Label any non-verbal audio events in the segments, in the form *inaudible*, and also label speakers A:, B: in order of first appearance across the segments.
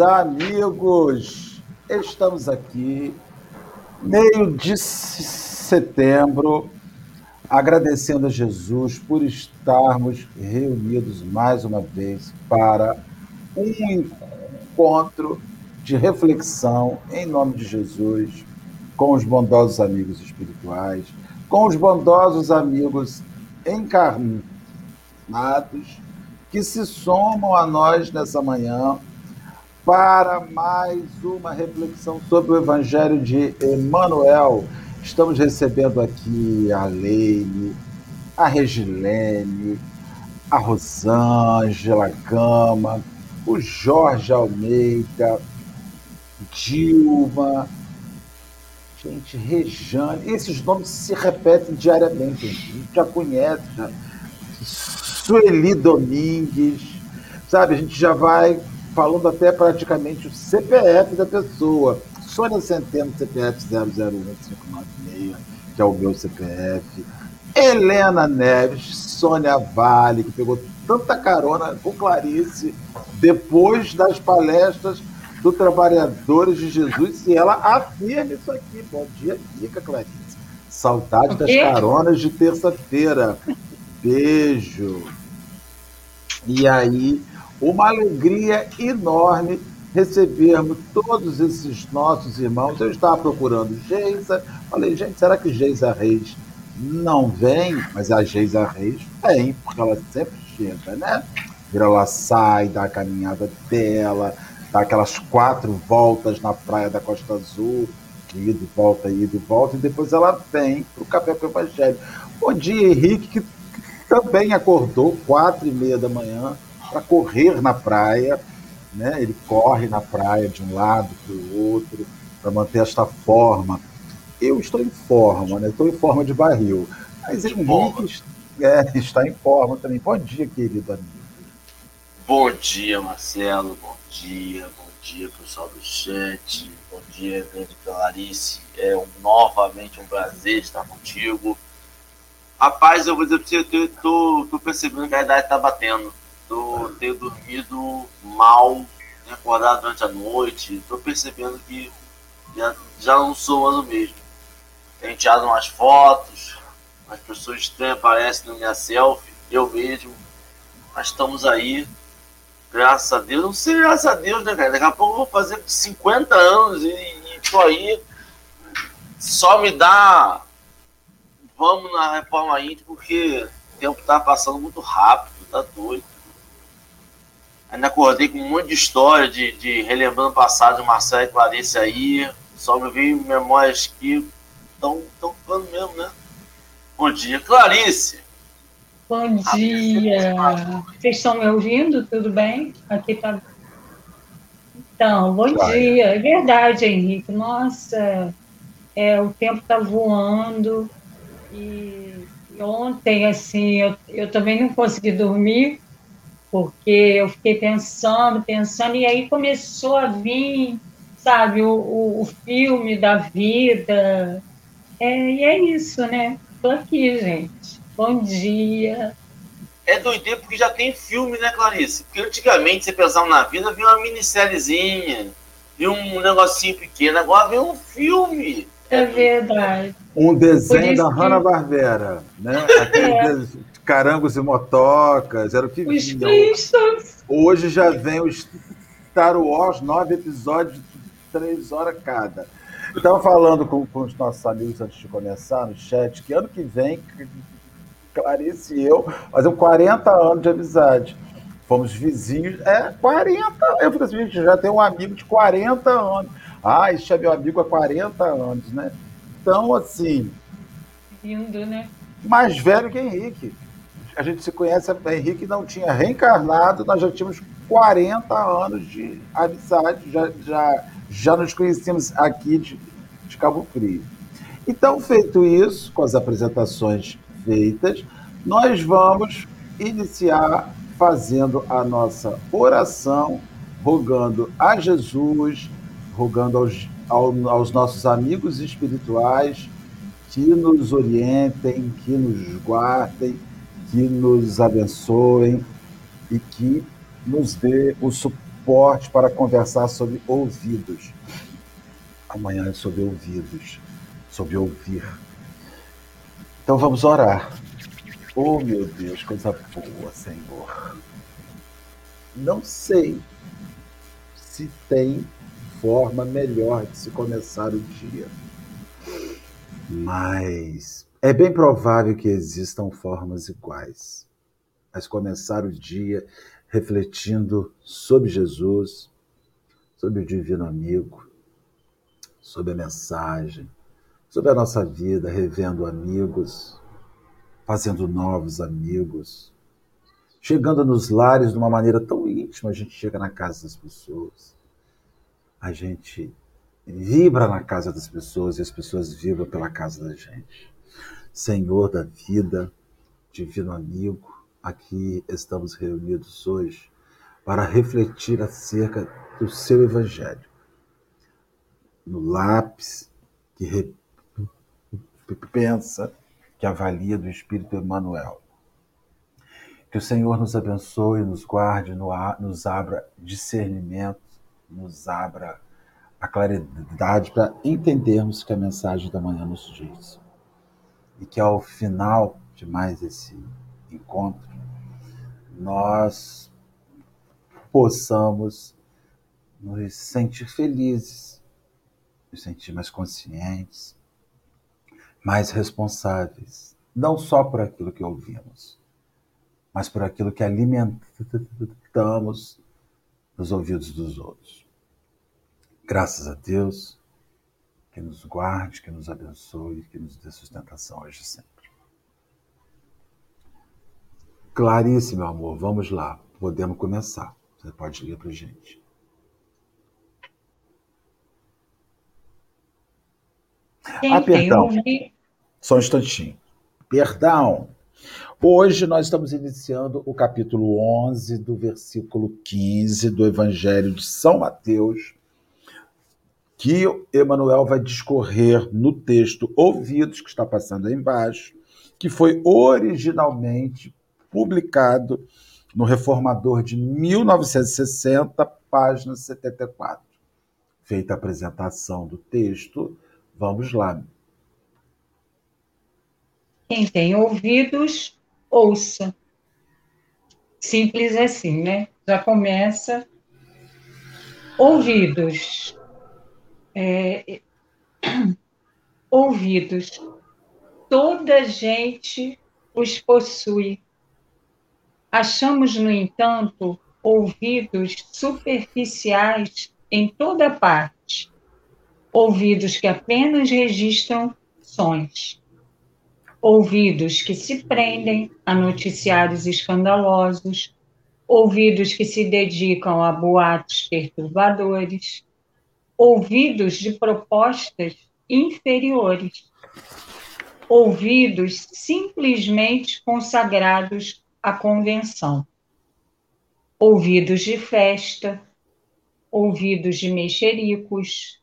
A: Amigos, estamos aqui, meio de setembro, agradecendo a Jesus por estarmos reunidos mais uma vez para um encontro de reflexão em nome de Jesus, com os bondosos amigos espirituais, com os bondosos amigos encarnados que se somam a nós nessa manhã para mais uma reflexão sobre o Evangelho de Emmanuel. Estamos recebendo aqui a Leile, a Regilene, a Rosângela Gama, o Jorge Almeida, Dilma, gente, Rejane. Esses nomes se repetem diariamente, a gente já conhece, já Sueli Domingues, sabe? A gente já vai falando até praticamente o CPF da pessoa. Sônia Centeno, CPF 001596, que é o meu CPF. Helena Neves, Sônia Vale, que pegou tanta carona com Clarice depois das palestras do Trabalhadores de Jesus e ela afirma isso aqui. Bom dia, fica, Clarice. Saudade das caronas de terça-feira. Beijo. E aí, uma alegria enorme recebermos todos esses nossos irmãos. Eu estava procurando Geisa, falei, gente, será que Geisa Reis não vem? Mas a Geisa Reis vem, porque ela sempre chega, né? Ela sai, dá a caminhada dela, dá aquelas quatro voltas na praia da Costa Azul, ida e volta, ida e volta, e depois ela vem para o Café com o Evangelho. Bom dia, Henrique, que também acordou quatro e meia da manhã para correr na praia, né? Ele corre na praia de um lado para o outro para manter esta forma. Eu estou em forma, né? Estou em forma de barril. Mas Henrique *laughs* é, está em forma também. Bom dia, querido amigo.
B: Bom dia, Marcelo. Bom dia, bom dia, pessoal do chat. Bom dia, grande Clarice. É um, novamente um prazer estar contigo. Rapaz, eu vou dizer pra você, eu tô, tô percebendo que a idade tá batendo. Tô, tenho dormido mal, tenho acordado durante a noite. Tô percebendo que já, já não sou mais o mesmo. Tenho tirado umas fotos, as pessoas estranhas aparecem na minha selfie, eu mesmo. Mas estamos aí, graças a Deus. Não sei, graças a Deus, né, cara? Daqui a pouco eu vou fazer 50 anos e, e tô aí. Só me dá vamos na reforma íntima porque o tempo tá passando muito rápido, tá doido. Ainda acordei com um monte de história de, de relembrando o passado de Marcelo e Clarice aí. Só me vi memórias que estão ficando mesmo, né? Bom dia, Clarice.
C: Bom dia. Vocês estão me ouvindo? Tudo bem? Aqui tá. Então, bom claro. dia. É verdade, Henrique. Nossa, é, o tempo tá voando. E ontem, assim, eu, eu também não consegui dormir, porque eu fiquei pensando, pensando, e aí começou a vir, sabe, o, o, o filme da vida. É, e é isso, né? Estou aqui, gente. Bom dia.
B: É doideira porque já tem filme, né, Clarice? Porque antigamente você pensava na vida, vinha uma minissériezinha, vinha um negocinho pequeno, agora vem um filme.
C: É verdade.
A: Um desenho da Hanna-Barbera, né? *laughs* Aquele é. Carangos e motocas, era o que
C: Os vinha.
A: Hoje já vem o Star Wars, nove episódios de três horas cada. Estava falando com, com, os nossos amigos antes de começar no chat que ano que vem, Clarice e eu fazemos 40 anos de amizade. Fomos vizinhos, é 40. Eu falei assim, gente, já tem um amigo de 40 anos. Ah, esse é meu amigo há 40 anos, né? Então, assim.
C: Lindo, né?
A: Mais velho que Henrique. A gente se conhece, Henrique não tinha reencarnado, nós já tínhamos 40 anos de amizade, já, já, já nos conhecemos aqui de, de Cabo Frio. Então, feito isso, com as apresentações feitas, nós vamos iniciar fazendo a nossa oração, rogando a Jesus rogando aos, aos nossos amigos espirituais que nos orientem, que nos guardem, que nos abençoem e que nos dê o suporte para conversar sobre ouvidos. Amanhã é sobre ouvidos, sobre ouvir. Então vamos orar. Oh meu Deus, coisa boa, Senhor. Não sei se tem forma melhor de se começar o dia. Mas é bem provável que existam formas iguais. Mas começar o dia refletindo sobre Jesus, sobre o Divino Amigo, sobre a mensagem, sobre a nossa vida, revendo amigos, fazendo novos amigos, chegando nos lares de uma maneira tão íntima, a gente chega na casa das pessoas, a gente vibra na casa das pessoas e as pessoas vibram pela casa da gente. Senhor da vida, divino amigo, aqui estamos reunidos hoje para refletir acerca do seu evangelho. No lápis que pensa, que avalia do Espírito Emmanuel. Que o Senhor nos abençoe, nos guarde, nos abra discernimento, nos abra a claridade para entendermos que a mensagem da manhã nos diz. E que ao final de mais esse encontro, nós possamos nos sentir felizes, nos sentir mais conscientes, mais responsáveis, não só por aquilo que ouvimos, mas por aquilo que alimentamos nos ouvidos dos outros. Graças a Deus, que nos guarde, que nos abençoe, que nos dê sustentação hoje e sempre. Clarice, meu amor, vamos lá. Podemos começar. Você pode ler para a gente.
C: Quem ah, perdão.
A: Só um instantinho. Perdão. Hoje nós estamos iniciando o capítulo 11 do versículo 15 do Evangelho de São Mateus, que Emmanuel vai discorrer no texto Ouvidos, que está passando aí embaixo, que foi originalmente publicado no Reformador de 1960, página 74. Feita a apresentação do texto, vamos lá.
C: Quem tem ouvidos, ouça. Simples assim, né? Já começa. Ouvidos. É... *clears throat* Ouvidos. Toda gente os possui. Achamos, no entanto, ouvidos superficiais em toda parte, ouvidos que apenas registram sons, ouvidos que se prendem a noticiários escandalosos, ouvidos que se dedicam a boatos perturbadores, ouvidos de propostas inferiores, ouvidos simplesmente consagrados a convenção. Ouvidos de festa, ouvidos de mexericos,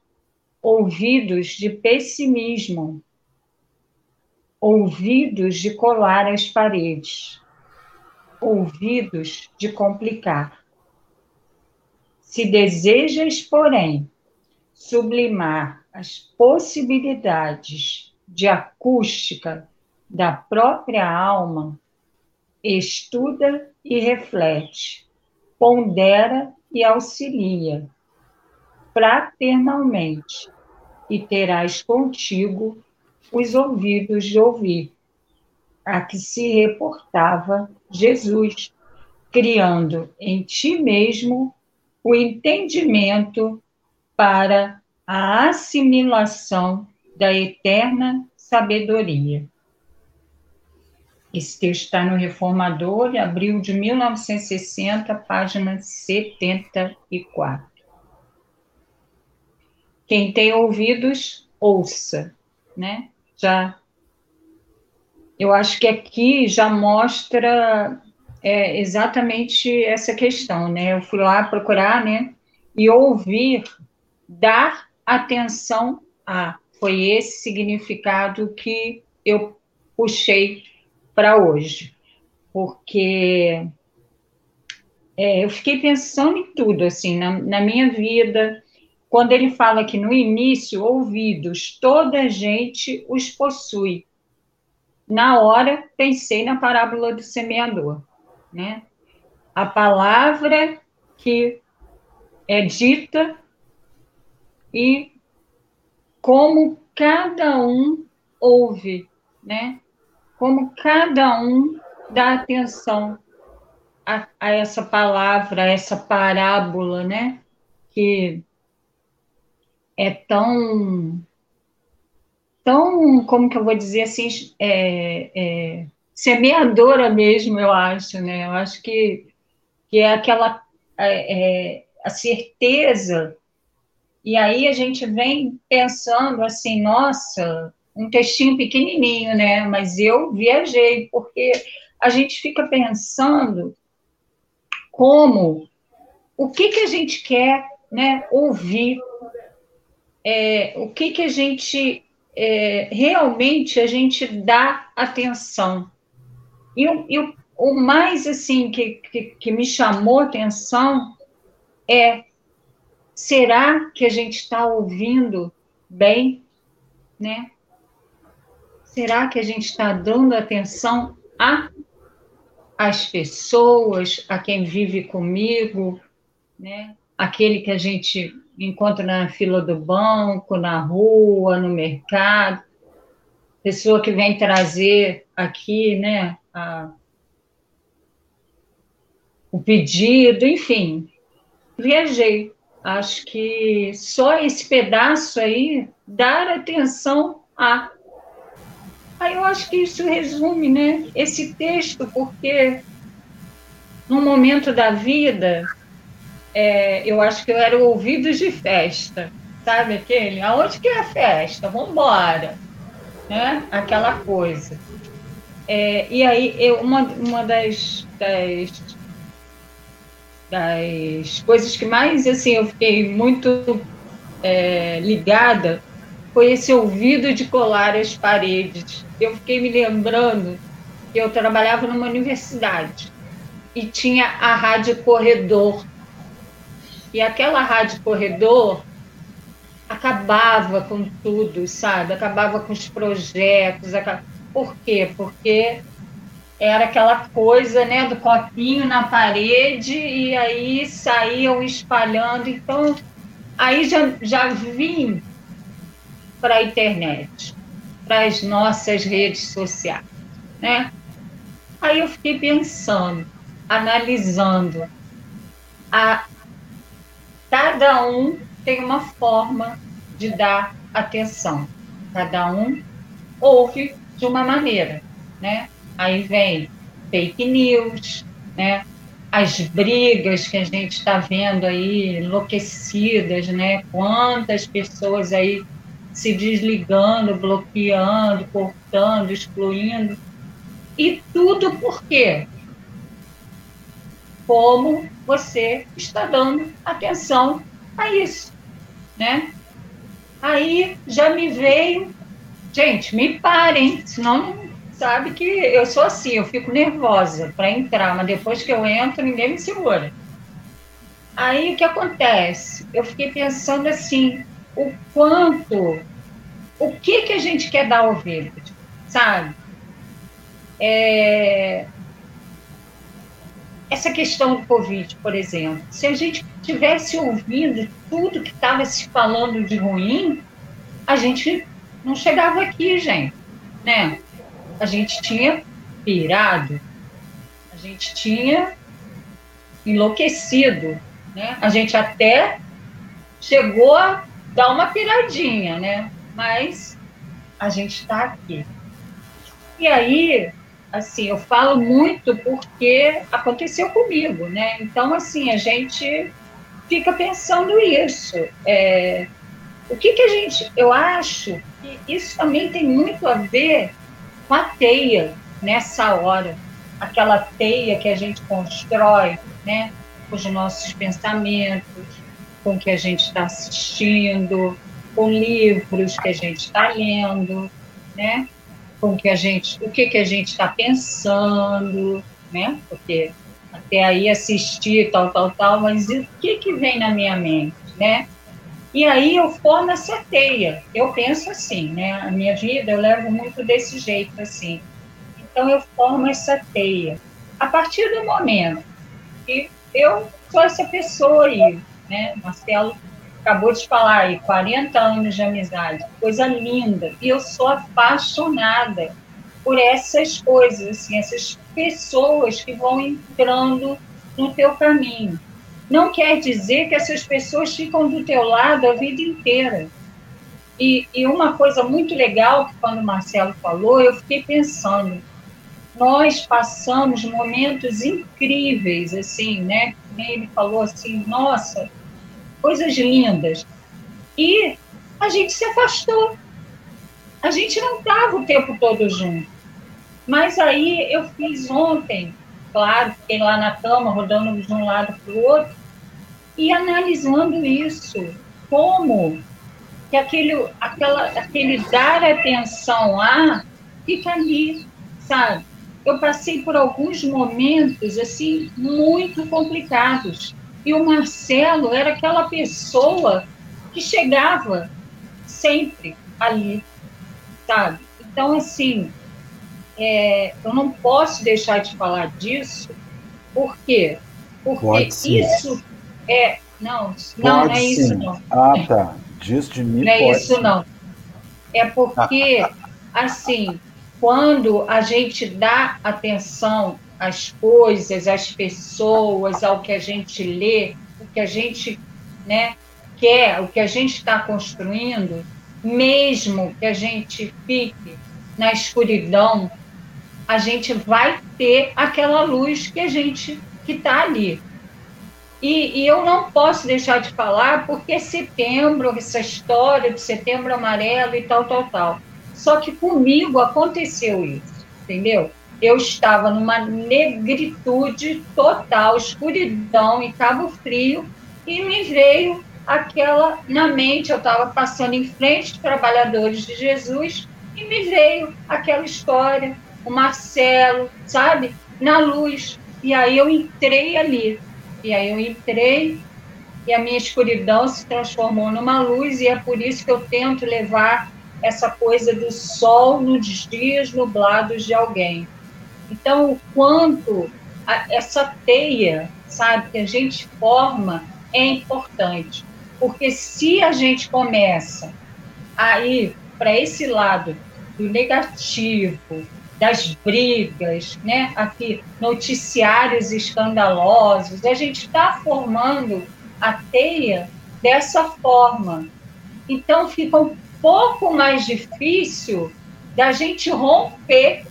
C: ouvidos de pessimismo, ouvidos de colar as paredes, ouvidos de complicar. Se desejas, porém, sublimar as possibilidades de acústica da própria alma, estuda e reflete, pondera e auxilia fraternalmente, e terás contigo os ouvidos de ouvir, a que se reportava Jesus, criando em ti mesmo o entendimento para a assimilação da eterna sabedoria. Esse texto está no Reformador, abril de 1960, página 74. Quem tem ouvidos, ouça, né? Já, eu acho que aqui já mostra é, exatamente essa questão, né? Eu fui lá procurar, né? E ouvir, dar atenção a. Foi esse significado que eu puxei para hoje, porque é, eu fiquei pensando em tudo, assim, na, na minha vida, quando ele fala que no início, ouvidos, toda gente os possui. Na hora, pensei na parábola do semeador, né? A palavra que é dita e como cada um ouve, né? Como cada um dá atenção a, a essa palavra, a essa parábola, né? Que é tão, tão, como que eu vou dizer assim, é, é, semeadora mesmo, eu acho, né? Eu acho que, que é aquela é, é, a certeza. E aí a gente vem pensando assim, nossa, um textinho pequenininho, né? Mas eu viajei, porque a gente fica pensando como, o que, que a gente quer né, ouvir, é, o que, que a gente é, realmente a gente dá atenção. E, e o, o, mais assim que, que, que me chamou atenção é será que a gente está ouvindo bem, né? Será que a gente está dando atenção a as pessoas, a quem vive comigo, né? aquele que a gente encontra na fila do banco, na rua, no mercado, pessoa que vem trazer aqui né, a, o pedido, enfim, viajei. Acho que só esse pedaço aí, dar atenção a Aí eu acho que isso resume, né, esse texto, porque num momento da vida, é, eu acho que eu era ouvidos de festa, sabe aquele? Aonde que é a festa? Vamos embora, né? Aquela coisa. É, e aí, eu, uma, uma das, das, das coisas que mais, assim, eu fiquei muito é, ligada foi esse ouvido de colar as paredes. Eu fiquei me lembrando que eu trabalhava numa universidade e tinha a rádio corredor. E aquela rádio corredor acabava com tudo, sabe? Acabava com os projetos. Por quê? Porque era aquela coisa, né, do copinho na parede e aí saíam espalhando. Então, aí já, já vim para a internet, para as nossas redes sociais, né? Aí eu fiquei pensando, analisando, a cada um tem uma forma de dar atenção, cada um ouve de uma maneira, né? Aí vem fake news, né? As brigas que a gente está vendo aí, enlouquecidas, né? Quantas pessoas aí se desligando, bloqueando, cortando, excluindo. E tudo por quê? Como você está dando atenção a isso, né? Aí já me veio, gente, me parem, senão não sabe que eu sou assim, eu fico nervosa para entrar, mas depois que eu entro, ninguém me segura. Aí o que acontece? Eu fiquei pensando assim, o quanto, o que que a gente quer dar ao verde, sabe? É, essa questão do Covid, por exemplo, se a gente tivesse ouvindo tudo que estava se falando de ruim, a gente não chegava aqui, gente, né? A gente tinha pirado, a gente tinha enlouquecido, né? A gente até chegou a dá uma piradinha, né? Mas a gente está aqui. E aí, assim, eu falo muito porque aconteceu comigo, né? Então, assim, a gente fica pensando isso. É, o que, que a gente. Eu acho que isso também tem muito a ver com a teia nessa hora. Aquela teia que a gente constrói, né? Com os nossos pensamentos, com o que a gente está assistindo, com livros que a gente está lendo, né? Com que a gente, o que que a gente está pensando, né? Porque até aí assistir, tal, tal, tal, mas o que, que vem na minha mente, né? E aí eu formo essa teia. Eu penso assim, né? A minha vida eu levo muito desse jeito, assim. Então eu formo essa teia. A partir do momento que eu sou essa pessoa aí, né? Marcelo acabou de falar aí, 40 anos de amizade, coisa linda. E eu sou apaixonada por essas coisas, assim, essas pessoas que vão entrando no teu caminho. Não quer dizer que essas pessoas ficam do teu lado a vida inteira. E, e uma coisa muito legal que quando o Marcelo falou, eu fiquei pensando, nós passamos momentos incríveis, assim, né? Ele falou assim, nossa, coisas lindas. E a gente se afastou. A gente não estava o tempo todo junto. Mas aí eu fiz ontem, claro, fiquei lá na cama, rodando de um lado para o outro, e analisando isso, como que aquele, aquela, aquele dar atenção a fica ali, sabe? Eu passei por alguns momentos, assim, muito complicados. E o Marcelo era aquela pessoa que chegava sempre ali, sabe? Então, assim, é, eu não posso deixar de falar disso, por quê? Porque isso é. Não, não, não é sim. isso não.
A: Ah, tá. Disso de mim.
C: Não é isso sim. não. É porque, assim, quando a gente dá atenção às coisas, às pessoas, ao que a gente lê, o que a gente né, quer, o que a gente está construindo, mesmo que a gente fique na escuridão, a gente vai ter aquela luz que a gente que está ali. E, e, eu não posso deixar de falar porque setembro, essa história de setembro amarelo e tal, tal, tal. Só que comigo aconteceu isso, entendeu? Eu estava numa negritude total, escuridão e Cabo Frio, e me veio aquela na mente. Eu estava passando em frente de trabalhadores de Jesus e me veio aquela história o Marcelo, sabe? Na luz. E aí eu entrei ali. E aí eu entrei e a minha escuridão se transformou numa luz e é por isso que eu tento levar essa coisa do sol nos dias nublados de alguém. Então, o quanto a, essa teia, sabe, que a gente forma é importante. Porque se a gente começa a ir para esse lado do negativo, das brigas, né? Aqui, noticiários escandalosos. A gente está formando a teia dessa forma. Então, fica um pouco mais difícil da gente romper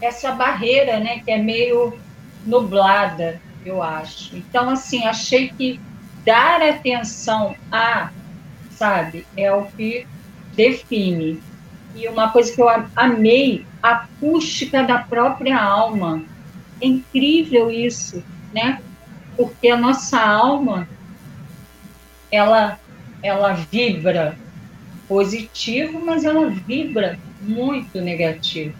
C: essa barreira, né? Que é meio nublada, eu acho. Então, assim, achei que dar atenção a, sabe, é o que define. E uma coisa que eu amei acústica da própria alma. É incrível isso, né? Porque a nossa alma ela ela vibra positivo, mas ela vibra muito negativo,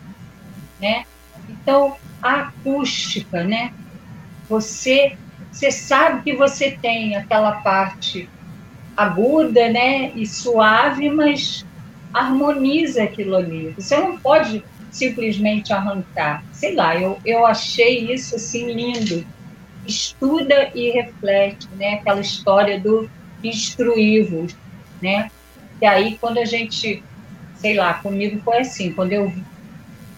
C: né? Então, a acústica, né? Você você sabe que você tem aquela parte aguda, né, e suave, mas harmoniza aquilo ali. Você não pode simplesmente arrancar. Sei lá, eu, eu achei isso assim lindo. Estuda e reflete, né? Aquela história do instruí-vos, né? E aí, quando a gente, sei lá, comigo foi assim, quando eu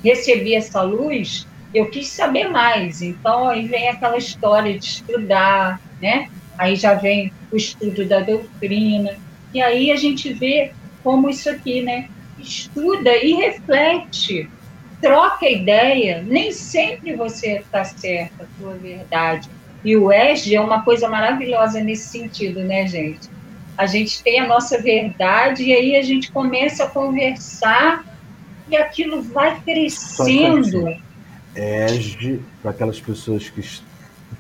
C: recebi essa luz, eu quis saber mais. Então, aí vem aquela história de estudar, né? Aí já vem o estudo da doutrina. E aí a gente vê como isso aqui, né? Estuda e reflete troca ideia, nem sempre você está certa, a sua verdade. E o ESG é uma coisa maravilhosa nesse sentido, né, gente? A gente tem a nossa verdade e aí a gente começa a conversar e aquilo vai crescendo.
A: ESG, para aquelas pessoas que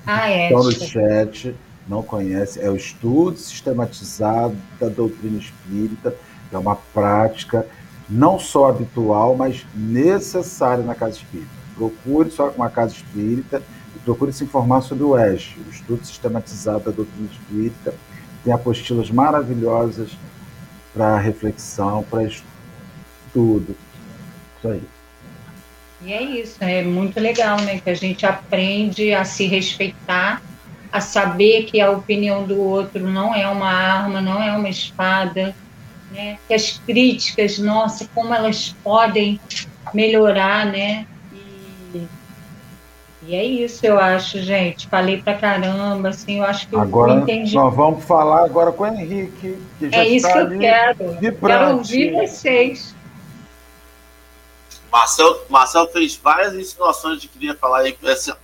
A: ah, estão no chat, não conhecem, é o estudo sistematizado da doutrina espírita, é uma prática não só habitual, mas necessário na casa espírita. Procure só uma casa espírita e procure se informar sobre o ESG, o Estudo Sistematizado da Doutrina Espírita. Tem apostilas maravilhosas para reflexão, para estudo. Isso aí.
C: E é isso, é muito legal, né? Que a gente aprende a se respeitar, a saber que a opinião do outro não é uma arma, não é uma espada, né? Que as críticas, nossa, como elas podem melhorar, né? E, e é isso, eu acho, gente. Falei pra caramba, assim, eu acho que
A: agora,
C: eu entendi.
A: Nós vamos falar agora com o Henrique,
C: que já é isso que eu quero. Quero ouvir vocês.
B: Marcel, Marcel fez várias insinuações de que queria falar aí. Essa...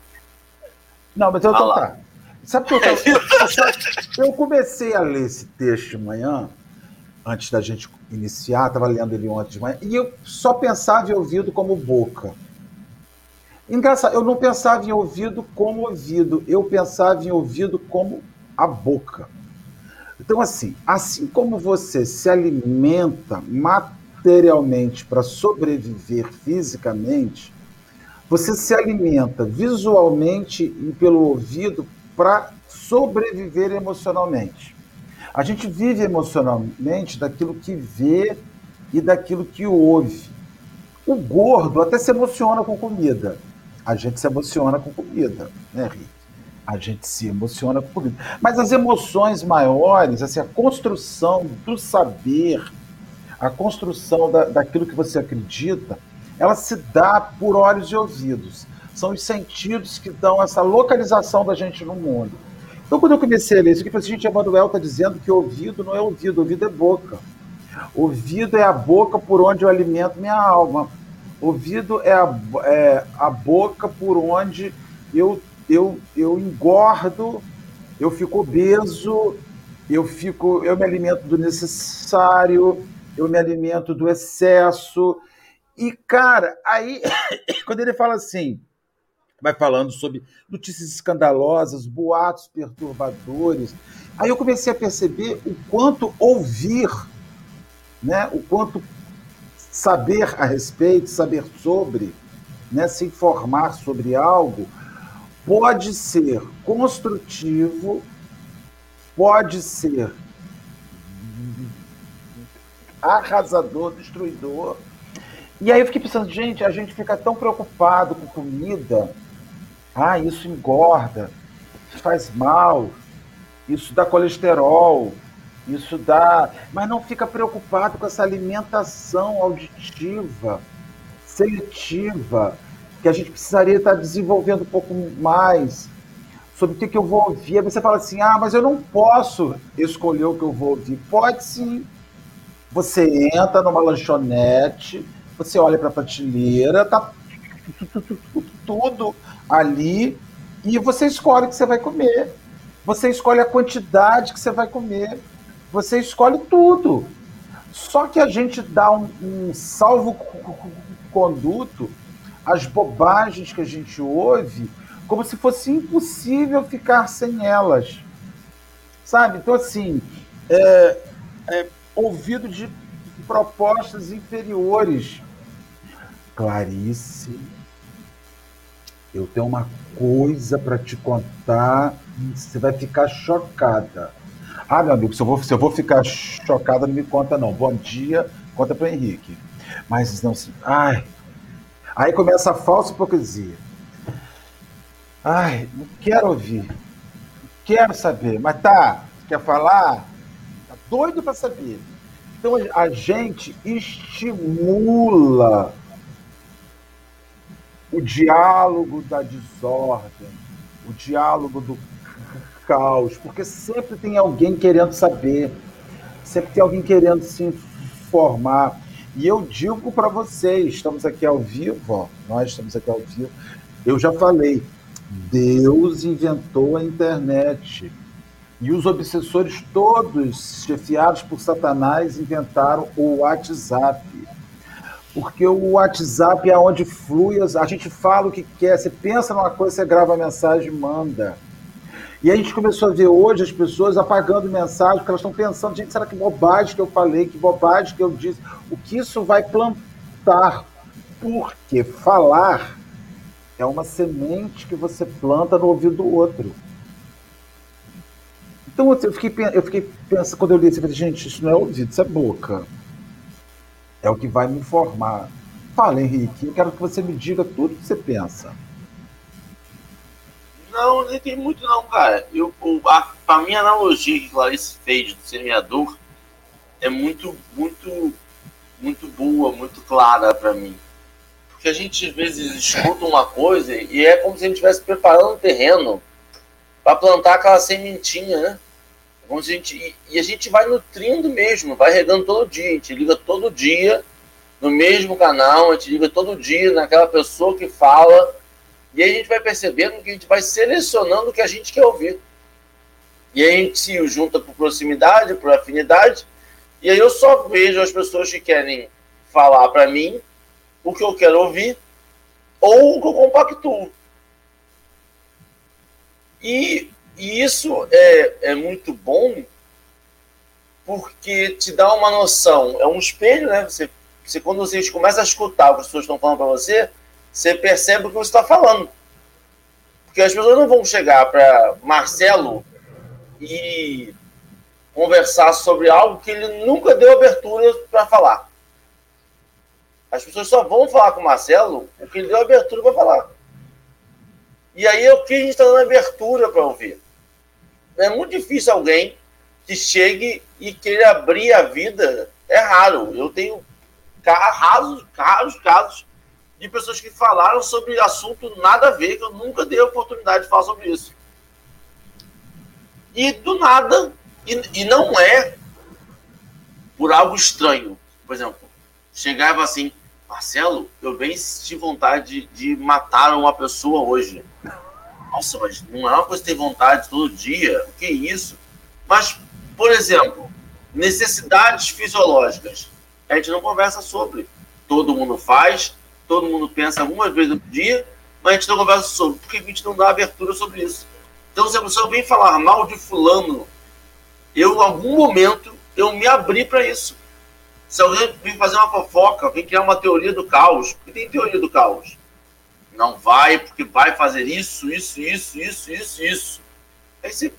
A: Não, mas eu tô tá. Sabe que eu, tava, *laughs* eu comecei a ler esse texto de manhã, antes da gente iniciar, estava lendo ele ontem de manhã, e eu só pensava em ouvido como boca. Engraçado, eu não pensava em ouvido como ouvido, eu pensava em ouvido como a boca. Então, assim, assim como você se alimenta materialmente para sobreviver fisicamente, você se alimenta visualmente e pelo ouvido para sobreviver emocionalmente. A gente vive emocionalmente daquilo que vê e daquilo que ouve. O gordo até se emociona com comida. A gente se emociona com comida, né, Rick? A gente se emociona com comida. Mas as emoções maiores, assim, a construção do saber, a construção da, daquilo que você acredita, ela se dá por olhos e ouvidos. São os sentidos que dão essa localização da gente no mundo. Então, quando eu comecei a ler isso aqui, eu falei assim, gente, Emanuel está dizendo que ouvido não é ouvido, ouvido é boca. Ouvido é a boca por onde eu alimento minha alma. Ouvido é a, é a boca por onde eu, eu, eu engordo, eu fico obeso, eu, fico, eu me alimento do necessário, eu me alimento do excesso. E, cara, aí, *coughs* quando ele fala assim, vai falando sobre notícias escandalosas, boatos perturbadores, aí eu comecei a perceber o quanto ouvir, né, o quanto saber a respeito, saber sobre, né, se informar sobre algo, pode ser construtivo, pode ser arrasador, destruidor. E aí eu fiquei pensando, gente, a gente fica tão preocupado com comida. Ah, isso engorda, isso faz mal, isso dá colesterol, isso dá. Mas não fica preocupado com essa alimentação auditiva, seletiva, que a gente precisaria estar desenvolvendo um pouco mais sobre o que, que eu vou ouvir. Aí você fala assim: ah, mas eu não posso escolher o que eu vou ouvir. Pode sim. Você entra numa lanchonete, você olha para a prateleira, tá tudo ali e você escolhe o que você vai comer. Você escolhe a quantidade que você vai comer. Você escolhe tudo. Só que a gente dá um, um salvo conduto às bobagens que a gente ouve, como se fosse impossível ficar sem elas. Sabe? Então, assim, é, é, ouvido de propostas inferiores. Clarice, eu tenho uma coisa para te contar, você vai ficar chocada. Ah, meu amigo, se eu vou, se eu vou ficar chocada, não me conta não. Bom dia, conta para Henrique. Mas não se. Ai. Aí começa a falsa hipocrisia. Ai, não quero ouvir. Quero saber. Mas tá, quer falar? Tá doido para saber. Então a gente estimula o diálogo da desordem, o diálogo do caos, porque sempre tem alguém querendo saber, sempre tem alguém querendo se informar. E eu digo para vocês, estamos aqui ao vivo, ó, nós estamos aqui ao vivo. Eu já falei, Deus inventou a internet. E os obsessores todos, chefiados por Satanás, inventaram o WhatsApp. Porque o WhatsApp é onde flui, a gente fala o que quer, você pensa numa coisa, você grava a mensagem e manda. E a gente começou a ver hoje as pessoas apagando mensagens, porque elas estão pensando, gente, será que bobagem que eu falei, que bobagem que eu disse? O que isso vai plantar? Porque falar É uma semente que você planta no ouvido do outro. Então eu fiquei, eu fiquei pensando, quando eu li isso, eu falei, gente, isso não é ouvido, isso é boca. É o que vai me informar. Fala, Henrique, eu quero que você me diga tudo que você pensa.
B: Não, nem tem muito não, cara. Eu, a, minha analogia que Clarice fez do semeador é muito, muito, muito boa, muito clara para mim. Porque a gente às vezes escuta uma coisa e é como se a gente estivesse preparando um terreno para plantar aquela sementinha, né? A gente, e, e a gente vai nutrindo mesmo, vai regando todo dia, a gente liga todo dia no mesmo canal, a gente liga todo dia naquela pessoa que fala, e aí a gente vai percebendo que a gente vai selecionando o que a gente quer ouvir. E aí a gente se junta por proximidade, por afinidade, e aí eu só vejo as pessoas que querem falar para mim o que eu quero ouvir ou o que eu compactuo. E, e isso é, é muito bom porque te dá uma noção, é um espelho, né? Você você, quando você começa a escutar o que as pessoas estão falando para você, você percebe o que você está falando. Porque as pessoas não vão chegar para Marcelo e conversar sobre algo que ele nunca deu abertura para falar. As pessoas só vão falar com o Marcelo o que ele deu abertura para falar. E aí é o que a gente está dando abertura para ouvir. É muito difícil alguém que chegue e queira abrir a vida. É raro. Eu tenho raros, raros casos de pessoas que falaram sobre assunto nada a ver, que eu nunca dei a oportunidade de falar sobre isso. E do nada, e, e não é por algo estranho. Por exemplo, chegava assim, Marcelo, eu bem senti vontade de, de matar uma pessoa hoje. Nossa, mas não é uma coisa que tem vontade todo dia. O que é isso? Mas, por exemplo, necessidades fisiológicas a gente não conversa sobre. Todo mundo faz, todo mundo pensa algumas vezes no dia, mas a gente não conversa sobre. Por que a gente não dá abertura sobre isso? Então, se a pessoa vem falar mal de fulano, eu, em algum momento, eu me abri para isso. Se alguém vem fazer uma fofoca, vem criar uma teoria do caos, porque tem teoria do caos. Não vai, porque vai fazer isso, isso, isso, isso, isso, isso. Aí você,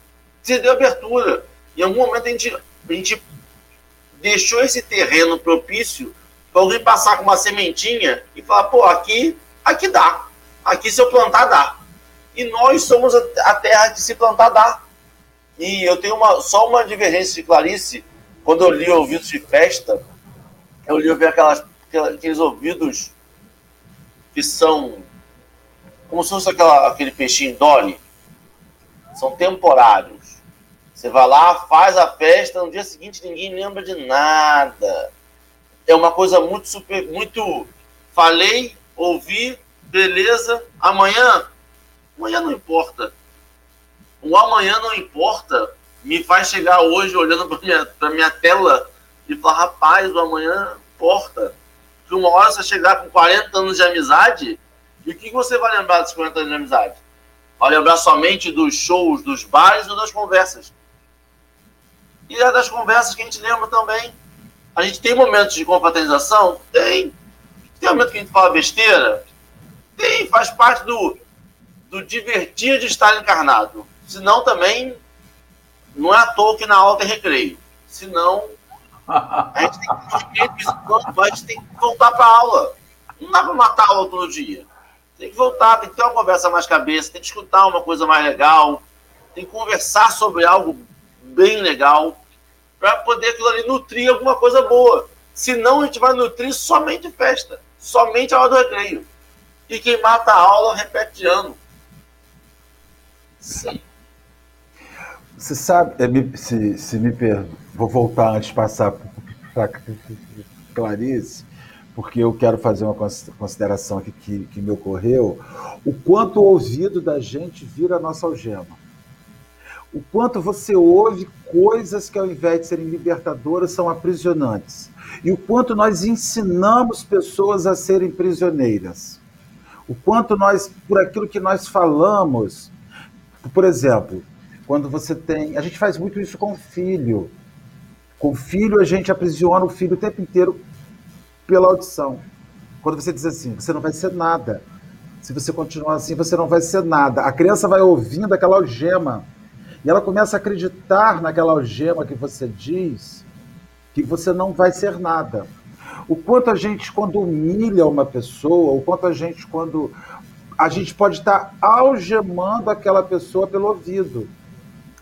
B: você deu abertura. Em algum momento a gente, a gente deixou esse terreno propício para alguém passar com uma sementinha e falar, pô, aqui, aqui dá. Aqui se eu plantar, dá. E nós somos a terra que se plantar dá. E eu tenho uma, só uma divergência de Clarice, quando eu li Ouvidos de Festa, eu li ouvir aquelas, aqueles ouvidos que são como se fosse aquela, aquele peixinho Dory, são temporários. Você vai lá, faz a festa, no dia seguinte ninguém lembra de nada. É uma coisa muito super, muito. Falei, ouvi, beleza. Amanhã, amanhã não importa. O amanhã não importa. Me faz chegar hoje olhando para minha, minha tela e falar, rapaz, o amanhã importa. Que uma hora você chegar com 40 anos de amizade, e o que você vai lembrar dos 40 anos de amizade? Vai lembrar somente dos shows, dos bares ou das conversas? E é das conversas que a gente lembra também. A gente tem momentos de confraternização? Tem. Tem momento que a gente fala besteira? Tem, faz parte do, do divertir de estar encarnado. Senão também não é à toa que na aula tem recreio. Senão a gente tem que, a gente tem que voltar para aula. Não dá para matar a aula todo dia. Tem que voltar, tem que ter uma conversa mais cabeça, tem que escutar uma coisa mais legal, tem que conversar sobre algo bem legal, para poder aquilo ali nutrir alguma coisa boa. Senão a gente vai nutrir somente festa, somente a hora do recreio. E quem mata a aula repete ano. Sim.
A: Você sabe, é, se, se me per... vou voltar antes de passar para Clarice, porque eu quero fazer uma consideração aqui que, que me ocorreu, o quanto o ouvido da gente vira a nossa algema o quanto você ouve coisas que, ao invés de serem libertadoras, são aprisionantes. E o quanto nós ensinamos pessoas a serem prisioneiras. O quanto nós, por aquilo que nós falamos, por exemplo, quando você tem. A gente faz muito isso com o filho. Com o filho, a gente aprisiona o filho o tempo inteiro pela audição. Quando você diz assim, você não vai ser nada. Se você continuar assim, você não vai ser nada. A criança vai ouvindo aquela algema e ela começa a acreditar naquela algema que você diz que você não vai ser nada. O quanto a gente, quando humilha uma pessoa, o quanto a gente, quando. A gente pode estar algemando aquela pessoa pelo ouvido,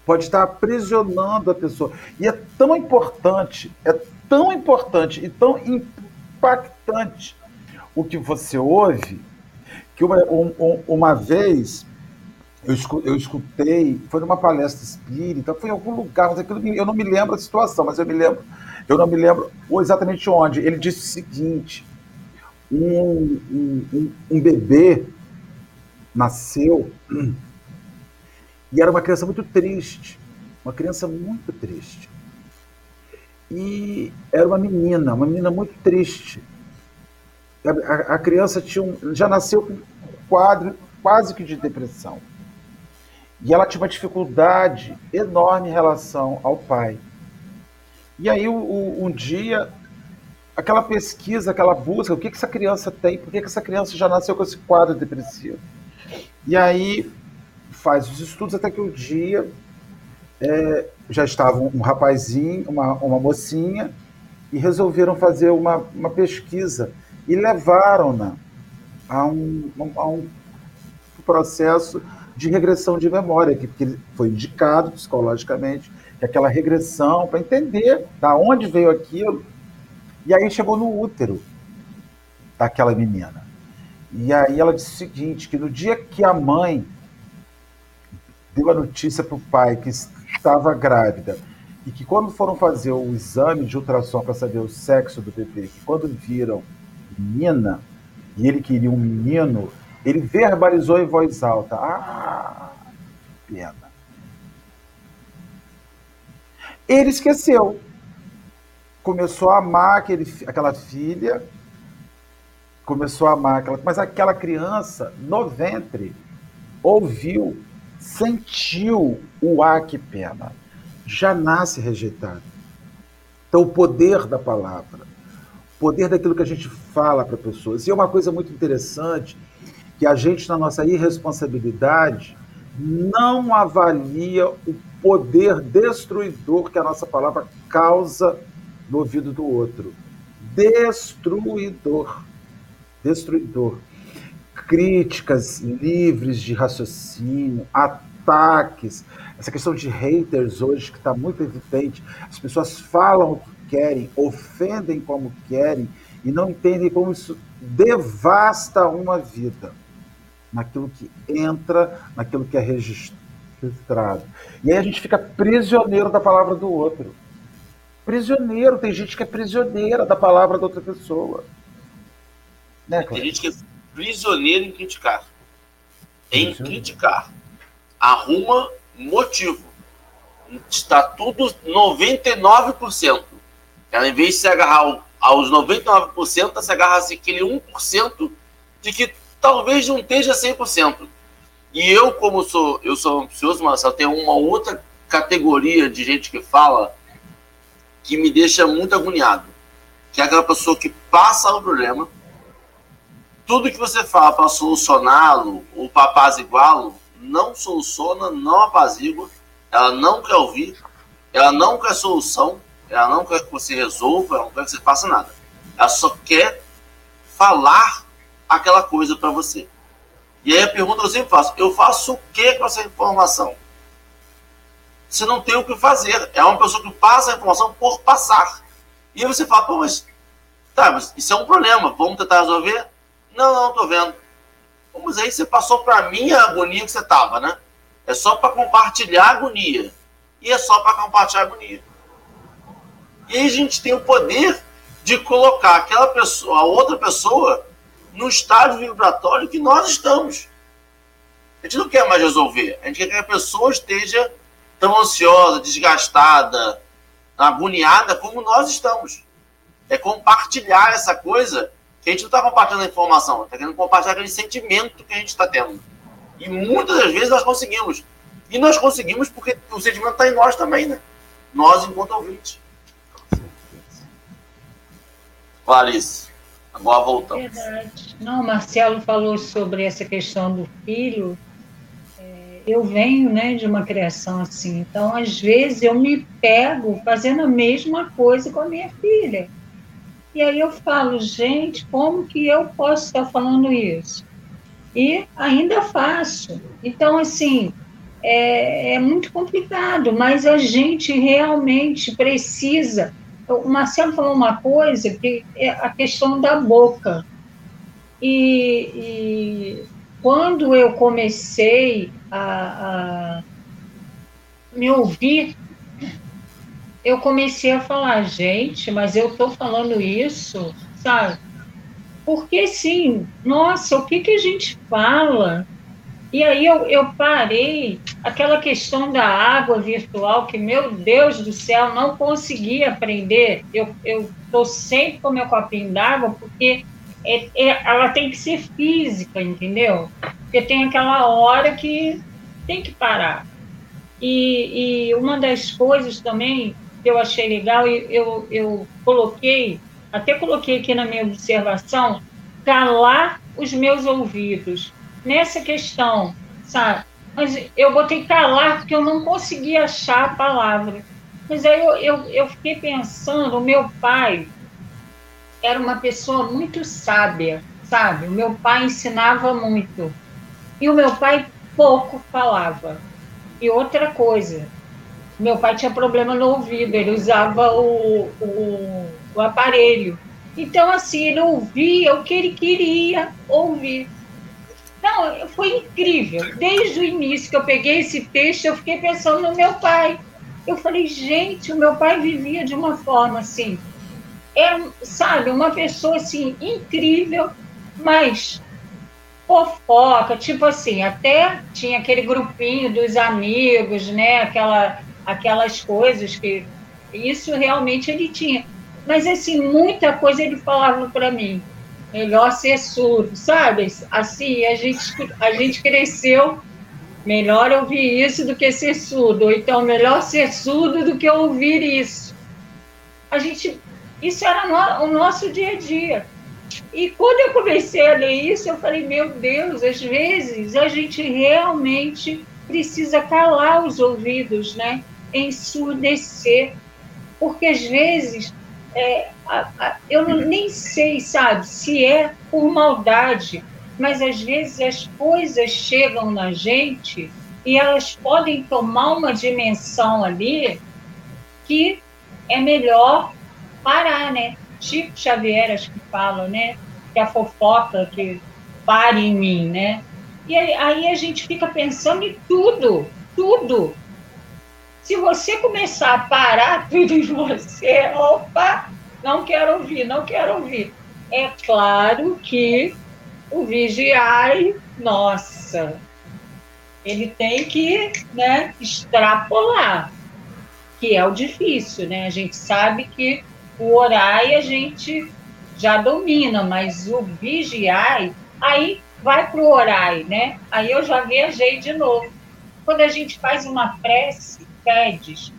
A: pode estar aprisionando a pessoa. E é tão importante, é tão importante e tão impactante o que você ouve, que uma, um, uma vez eu escutei, foi numa palestra espírita, foi em algum lugar, mas aquilo, eu não me lembro a situação, mas eu me lembro, eu não me lembro exatamente onde. Ele disse o seguinte: um, um, um bebê nasceu *clears throat* e era uma criança muito triste, uma criança muito triste. E era uma menina, uma menina muito triste. A, a criança tinha um, já nasceu com um quadro quase que de depressão. E ela tinha uma dificuldade enorme em relação ao pai. E aí, um dia, aquela pesquisa, aquela busca, o que, que essa criança tem, por que, que essa criança já nasceu com esse quadro depressivo? E aí, faz os estudos até que um dia é, já estava um rapazinho, uma, uma mocinha, e resolveram fazer uma, uma pesquisa e levaram-na a um, a um processo de regressão de memória, que, que foi indicado psicologicamente, que aquela regressão, para entender da onde veio aquilo. E aí chegou no útero daquela menina. E aí ela disse o seguinte, que no dia que a mãe deu a notícia para o pai que estava grávida e que quando foram fazer o exame de ultrassom para saber o sexo do bebê, que quando viram menina e ele queria um menino, ele verbalizou em voz alta: Ah, pena. Ele esqueceu. Começou a amar aquele, aquela filha, começou a amar aquela. Mas aquela criança, no ventre, ouviu, sentiu o ah, que pena. Já nasce rejeitado. Então, o poder da palavra, o poder daquilo que a gente fala para pessoas. E é uma coisa muito interessante que a gente, na nossa irresponsabilidade, não avalia o poder destruidor que a nossa palavra causa no ouvido do outro. Destruidor. Destruidor. Críticas livres de raciocínio, ataques, essa questão de haters hoje que está muito evidente. As pessoas falam o que querem, ofendem como querem e não entendem como isso devasta uma vida naquilo que entra, naquilo que é registrado. E aí a gente fica prisioneiro da palavra do outro. Prisioneiro, tem gente que é prisioneira da palavra da outra pessoa.
B: Né, tem gente que prisioneiro em criticar. Em criticar. Arruma motivo. Está tudo 99%. Ela, em vez de se agarrar aos 99%, se agarra aquele 1% de que talvez não esteja 100%. E eu, como sou, eu sou ansioso, mas eu tenho uma outra categoria de gente que fala que me deixa muito agoniado, que é aquela pessoa que passa o problema, tudo que você fala para solucioná-lo ou para apaziguá-lo, não soluciona, não apazigua, ela não quer ouvir, ela não quer solução, ela não quer que você resolva, ela não quer que você faça nada. Ela só quer falar aquela coisa para você. E aí a pergunta eu sempre faço: eu faço o que com essa informação? Você não tem o que fazer. É uma pessoa que passa a informação por passar. E aí você fala: pô, mas tá, mas isso é um problema. Vamos tentar resolver? Não, não, tô vendo. Mas aí você passou para mim a agonia que você tava, né? É só para compartilhar a agonia. E é só para compartilhar a agonia. E aí a gente tem o poder de colocar aquela pessoa, a outra pessoa, no estado vibratório que nós estamos. A gente não quer mais resolver. A gente quer que a pessoa esteja tão ansiosa, desgastada, agoniada como nós estamos. É compartilhar essa coisa a gente não está compartilhando a informação, está querendo compartilhar aquele sentimento que a gente está tendo. E muitas das vezes nós conseguimos. E nós conseguimos porque o sentimento está em nós também, né? Nós enquanto ouvintes. Clarice. Agora voltamos. Verdade.
C: Não, Marcelo falou sobre essa questão do filho. É, eu venho né, de uma criação assim, então às vezes eu me pego fazendo a mesma coisa com a minha filha. E aí eu falo, gente, como que eu posso estar falando isso? E ainda faço. Então, assim, é, é muito complicado, mas a gente realmente precisa. O Marcelo falou uma coisa, que é a questão da boca. E, e quando eu comecei a, a me ouvir, eu comecei a falar, gente, mas eu estou falando isso, sabe? Porque sim, nossa, o que, que a gente fala? E aí eu, eu parei, aquela questão da água virtual, que, meu Deus do céu, não consegui aprender. Eu estou sempre com meu copinho d'água, porque é, é, ela tem que ser física, entendeu? Porque tem aquela hora que tem que parar. E, e uma das coisas também que eu achei legal, eu, eu coloquei, até coloquei aqui na minha observação, calar os meus ouvidos nessa questão, sabe? Mas eu botei calar porque eu não conseguia achar a palavra. Mas aí eu, eu, eu fiquei pensando, o meu pai era uma pessoa muito sábia, sabe? O meu pai ensinava muito. E o meu pai pouco falava. E outra coisa, meu pai tinha problema no ouvido, ele usava o, o, o aparelho. Então, assim, ele ouvia o que ele queria ouvir. Não, foi incrível. Desde o início que eu peguei esse texto, eu fiquei pensando no meu pai. Eu falei, gente, o meu pai vivia de uma forma assim. É, sabe, uma pessoa assim, incrível, mas fofoca, tipo assim, até tinha aquele grupinho dos amigos, né? Aquela, aquelas coisas que. Isso realmente ele tinha. Mas, assim, muita coisa ele falava para mim melhor ser surdo, sabe? Assim, a gente, a gente cresceu, melhor ouvir isso do que ser surdo, ou então melhor ser surdo do que ouvir isso. A gente, isso era no, o nosso dia a dia. E quando eu comecei a ler isso, eu falei, meu Deus, às vezes a gente realmente precisa calar os ouvidos, né? Ensurdecer. Porque às vezes é, a, a, eu não, nem sei, sabe, se é por maldade, mas às vezes as coisas chegam na gente e elas podem tomar uma dimensão ali que é melhor parar, né? Chico Xavier, acho que fala, né? Que a fofoca que pare em mim, né? E aí, aí a gente fica pensando em tudo, tudo. Se você começar a parar tudo em você, opa, não quero ouvir, não quero ouvir. É claro que o vigiai, nossa, ele tem que né, extrapolar, que é o difícil, né? A gente sabe que o orai a gente já domina, mas o vigiai, aí vai para o orai, né? Aí eu já viajei de novo. Quando a gente faz uma prece, pedes,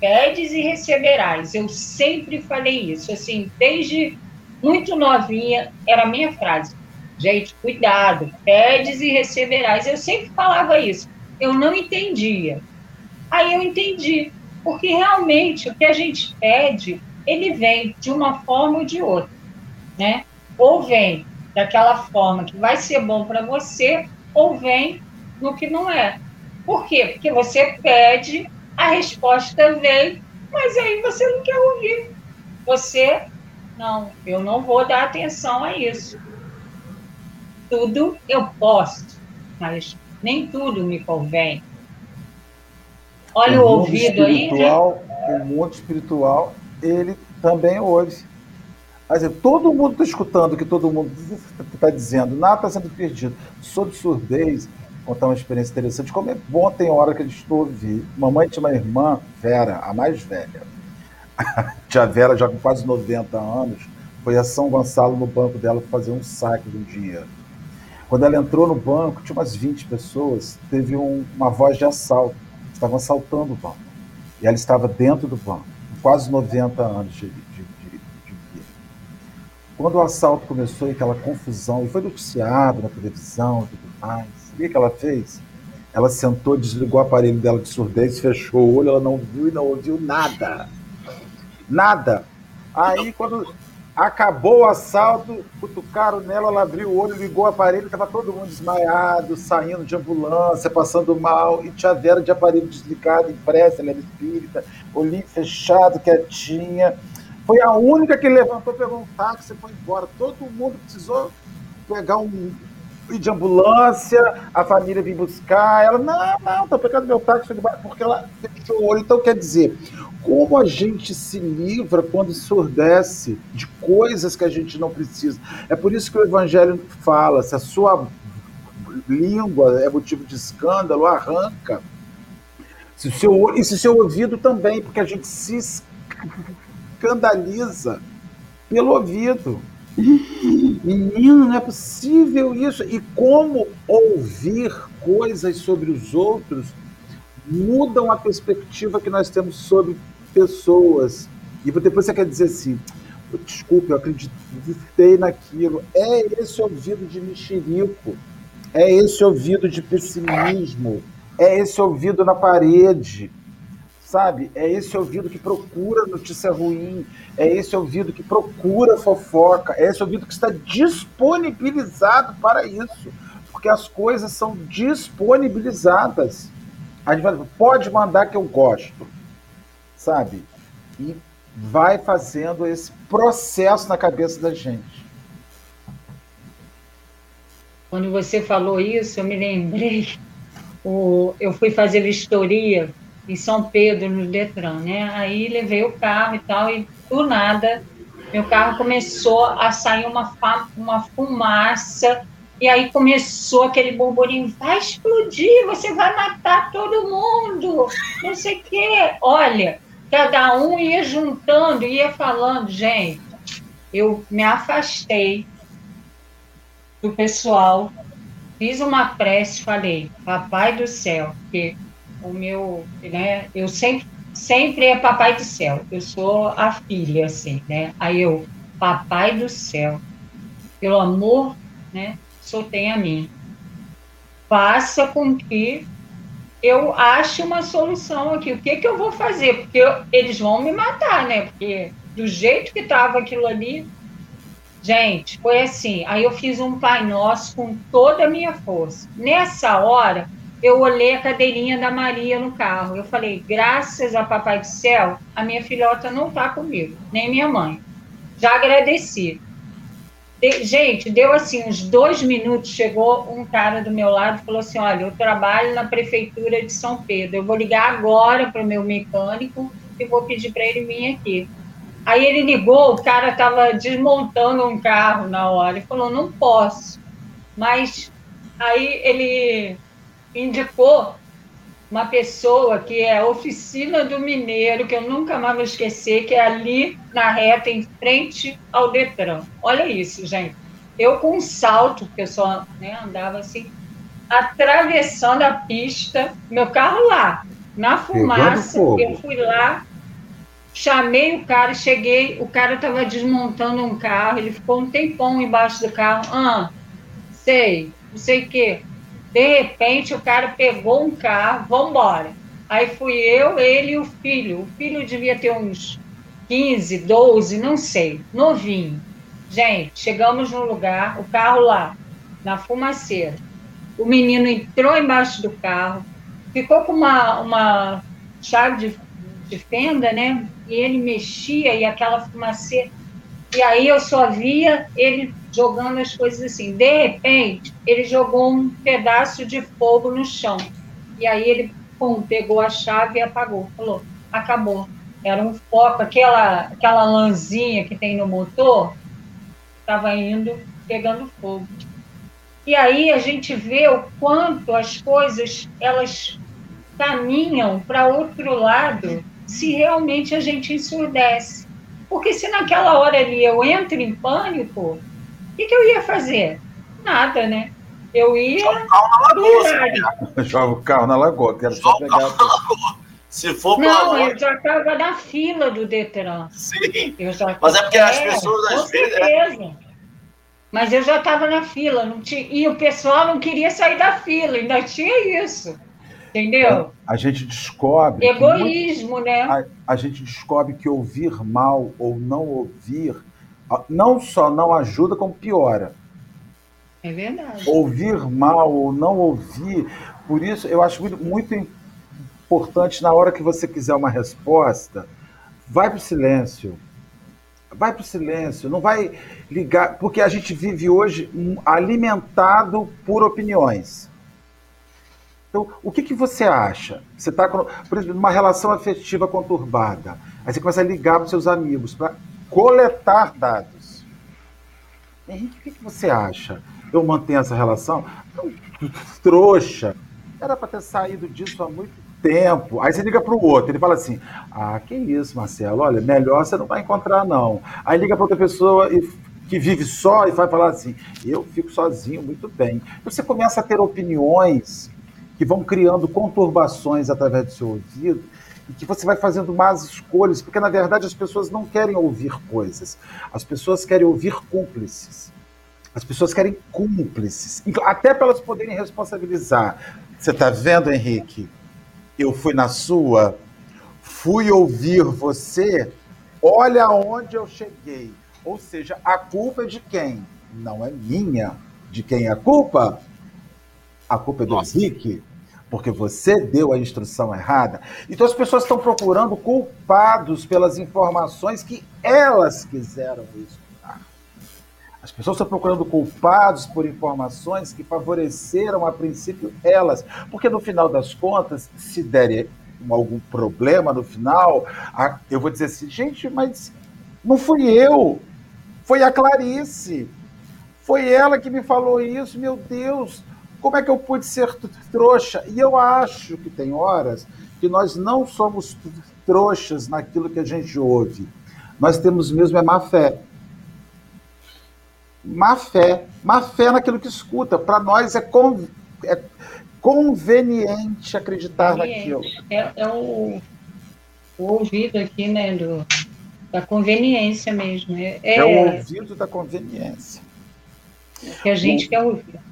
C: pedes e receberás. Eu sempre falei isso, assim, desde muito novinha, era a minha frase. Gente, cuidado, pedes e receberás. Eu sempre falava isso. Eu não entendia. Aí eu entendi, porque realmente o que a gente pede, ele vem de uma forma ou de outra, né? Ou vem daquela forma que vai ser bom para você, ou vem no que não é. Por quê? Porque você pede, a resposta vem, mas aí você não quer ouvir. Você, não, eu não vou dar atenção a isso. Tudo eu posso, mas nem tudo me convém. Olha o, o ouvido aí. Né?
A: O mundo espiritual, ele também ouve. Mas todo mundo está escutando o que todo mundo está dizendo, nada está sendo perdido. Sobre surdez, contar uma experiência interessante. Como é bom tem hora que eles ouvir. Mamãe tinha uma irmã, Vera, a mais velha. A *laughs* tia Vera, já com quase 90 anos, foi a São Gonçalo no banco dela fazer um saque do dinheiro. Quando ela entrou no banco, tinha umas 20 pessoas, teve um, uma voz de assalto. Estavam assaltando o banco. E ela estava dentro do banco, com quase 90 anos de, de, de, de vida. quando o assalto começou e aquela confusão, e foi noticiado na televisão e tudo mais, que ela fez? Ela sentou, desligou o aparelho dela de surdez, fechou o olho, ela não viu e não ouviu nada. Nada. Aí, quando acabou o assalto, cutucaram nela, ela abriu o olho, ligou o aparelho, estava todo mundo desmaiado, saindo de ambulância, passando mal, e tia Vera de aparelho desligado, impressa, ela era espírita, olhinho fechado, quietinha. Foi a única que levantou, pegou um táxi e foi embora. Todo mundo precisou pegar um de ambulância, a família vir buscar. Ela, não, não, tô pegando meu táxi, porque ela fechou o olho. Então, quer dizer, como a gente se livra quando surdece de coisas que a gente não precisa. É por isso que o Evangelho fala: se a sua língua é motivo de escândalo, arranca. Se o seu, e se o seu ouvido também, porque a gente se escandaliza pelo ouvido. Menino, não é possível isso. E como ouvir coisas sobre os outros mudam a perspectiva que nós temos sobre pessoas. E depois você quer dizer assim: desculpe, eu acreditei naquilo. É esse ouvido de mexerico, é esse ouvido de pessimismo, é esse ouvido na parede sabe? É esse ouvido que procura notícia ruim, é esse ouvido que procura fofoca, é esse ouvido que está disponibilizado para isso, porque as coisas são disponibilizadas. A gente vai, pode mandar que eu gosto, sabe? E vai fazendo esse processo na cabeça da gente.
C: Quando você falou isso, eu me lembrei. O, eu fui fazer vistoria em São Pedro, no Detran, né? Aí levei o carro e tal, e do nada, meu carro começou a sair uma, uma fumaça, e aí começou aquele burburinho, vai explodir, você vai matar todo mundo, não sei o quê. Olha, cada um ia juntando, ia falando, gente, eu me afastei do pessoal, fiz uma prece, falei, papai do céu, que o meu, né? Eu sempre, sempre é papai do céu. Eu sou a filha, assim, né? Aí eu, papai do céu, pelo amor, né? Só tem a mim. Faça com que eu ache uma solução aqui. O que que eu vou fazer? Porque eu, eles vão me matar, né? Porque do jeito que estava aquilo ali, gente, foi assim. Aí eu fiz um Pai Nosso com toda a minha força. Nessa hora, eu olhei a cadeirinha da Maria no carro. Eu falei, graças a Papai do Céu, a minha filhota não está comigo, nem minha mãe. Já agradeci. De, gente, deu assim uns dois minutos, chegou um cara do meu lado e falou assim, olha, eu trabalho na prefeitura de São Pedro, eu vou ligar agora para o meu mecânico e vou pedir para ele vir aqui. Aí ele ligou, o cara estava desmontando um carro na hora, e falou, não posso. Mas aí ele indicou uma pessoa que é a oficina do mineiro, que eu nunca mais vou esquecer, que é ali na reta, em frente ao Detran. Olha isso, gente. Eu com um salto, porque eu só né, andava assim, atravessando a pista, meu carro lá, na fumaça, eu fui lá, chamei o cara, cheguei, o cara estava desmontando um carro, ele ficou um tempão embaixo do carro, ah, sei, não sei o quê. De repente, o cara pegou um carro, vamos embora. Aí fui eu, ele e o filho. O filho devia ter uns 15, 12, não sei, novinho. Gente, chegamos no lugar, o carro lá, na fumaceira. O menino entrou embaixo do carro, ficou com uma, uma chave de, de fenda, né? E ele mexia e aquela fumaceira. E aí eu só via ele jogando as coisas assim. De repente, ele jogou um pedaço de fogo no chão. E aí ele pum, pegou a chave e apagou. Falou, acabou. Era um foco, aquela, aquela lãzinha que tem no motor, estava indo pegando fogo. E aí a gente vê o quanto as coisas elas caminham para outro lado se realmente a gente ensurdece. Porque se naquela hora ali eu entro em pânico, o que, que eu ia fazer? Nada, né? Eu ia.
B: Joga o carro na lagoa. *laughs*
A: Joga o carro na lagoa, quero só pegar.
B: Se for
C: Não, morte... eu já estava na fila do Detran.
B: Sim. Mas é porque as pessoas às vezes.
C: É certeza. Mas eu já estava na fila, não tinha, e o pessoal não queria sair da fila, ainda tinha isso. Entendeu?
A: A gente descobre.
C: Egoísmo, muito, né?
A: A, a, gente descobre que ouvir mal ou não ouvir não só não ajuda, como piora.
C: É verdade.
A: Ouvir mal ou não ouvir. Por isso, eu acho muito, muito importante, na hora que você quiser uma resposta, vai para o silêncio. Vai para o silêncio, não vai ligar, porque a gente vive hoje alimentado por opiniões. Então, o que, que você acha? Você está, por exemplo, numa relação afetiva conturbada. Aí você começa a ligar para os seus amigos para coletar dados. Henrique, o que, que você acha? Eu mantenho essa relação? Não, trouxa. Era para ter saído disso há muito tempo. Aí você liga para o outro, ele fala assim: Ah, que isso, Marcelo, olha, melhor você não vai encontrar, não. Aí liga para outra pessoa e, que vive só e vai falar assim: Eu fico sozinho muito bem. Você começa a ter opiniões que vão criando conturbações através do seu ouvido e que você vai fazendo más escolhas, porque na verdade as pessoas não querem ouvir coisas, as pessoas querem ouvir cúmplices. As pessoas querem cúmplices, até para elas poderem responsabilizar. Você está vendo, Henrique? Eu fui na sua, fui ouvir você, olha aonde eu cheguei. Ou seja, a culpa é de quem? Não é minha. De quem é a culpa? A culpa é do Nossa. Henrique, porque você deu a instrução errada. Então as pessoas estão procurando culpados pelas informações que elas quiseram escutar. As pessoas estão procurando culpados por informações que favoreceram a princípio elas, porque no final das contas, se der algum problema no final, eu vou dizer assim, gente, mas não fui eu, foi a Clarice. Foi ela que me falou isso, meu Deus, como é que eu pude ser trouxa? E eu acho que tem horas que nós não somos trouxas naquilo que a gente ouve. Nós temos mesmo é má fé. Má fé. Má fé naquilo que escuta. Para nós é, con... é, conveniente acreditar naquilo.
C: É, é o, o, ouvido aqui, né, do, da conveniência mesmo. É,
A: é, é o ouvido da conveniência.
C: Que a gente o... quer ouvir.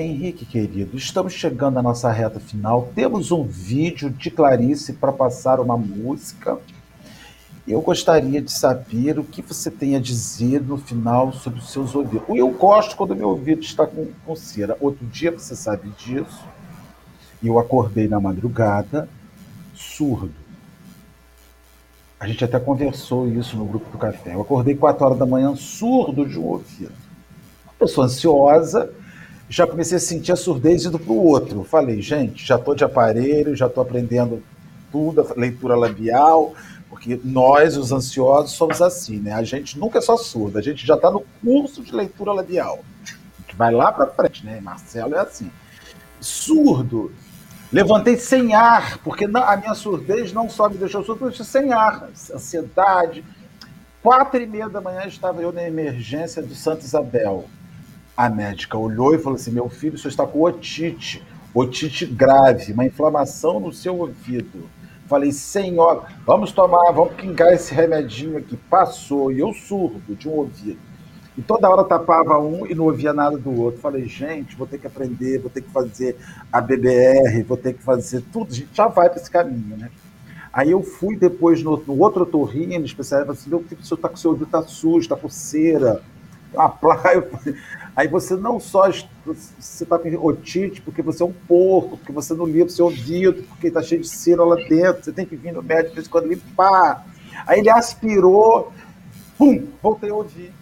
A: Henrique, querido, estamos chegando à nossa reta final. Temos um vídeo de Clarice para passar uma música. Eu gostaria de saber o que você tem a dizer no final sobre os seus ouvidos. Eu gosto quando meu ouvido está com, com cera. Outro dia, você sabe disso, eu acordei na madrugada surdo. A gente até conversou isso no grupo do café. Eu acordei 4 horas da manhã surdo de um ouvido. Uma pessoa ansiosa já comecei a sentir a surdez indo para o outro. Falei, gente, já estou de aparelho, já estou aprendendo tudo, a leitura labial, porque nós, os ansiosos, somos assim, né? A gente nunca é só surdo, a gente já está no curso de leitura labial. A gente vai lá para frente, né? Marcelo é assim. Surdo. Levantei sem ar, porque a minha surdez não só me deixou surdo, mas sem ar, ansiedade. Quatro e meia da manhã estava eu na emergência do Santa Isabel a médica olhou e falou assim: Meu filho, o senhor está com otite, otite grave, uma inflamação no seu ouvido. Falei, senhora, vamos tomar, vamos pingar esse remedinho aqui. Passou, e eu surdo de um ouvido. E toda hora tapava um e não ouvia nada do outro. Falei, gente, vou ter que aprender, vou ter que fazer a BBR, vou ter que fazer tudo. A gente já vai para esse caminho, né? Aí eu fui depois no, no outro torrinho, especialista, assim, meu filho, o senhor está com seu ouvido tá sujo, está com cera. Uma placa. Aí você não só você está com otite porque você é um porco, porque você não limpa o seu ouvido, porque está cheio de cera lá dentro, você tem que vir no médico de vez em quando limpar. Aí ele aspirou, pum, voltei a ouvir.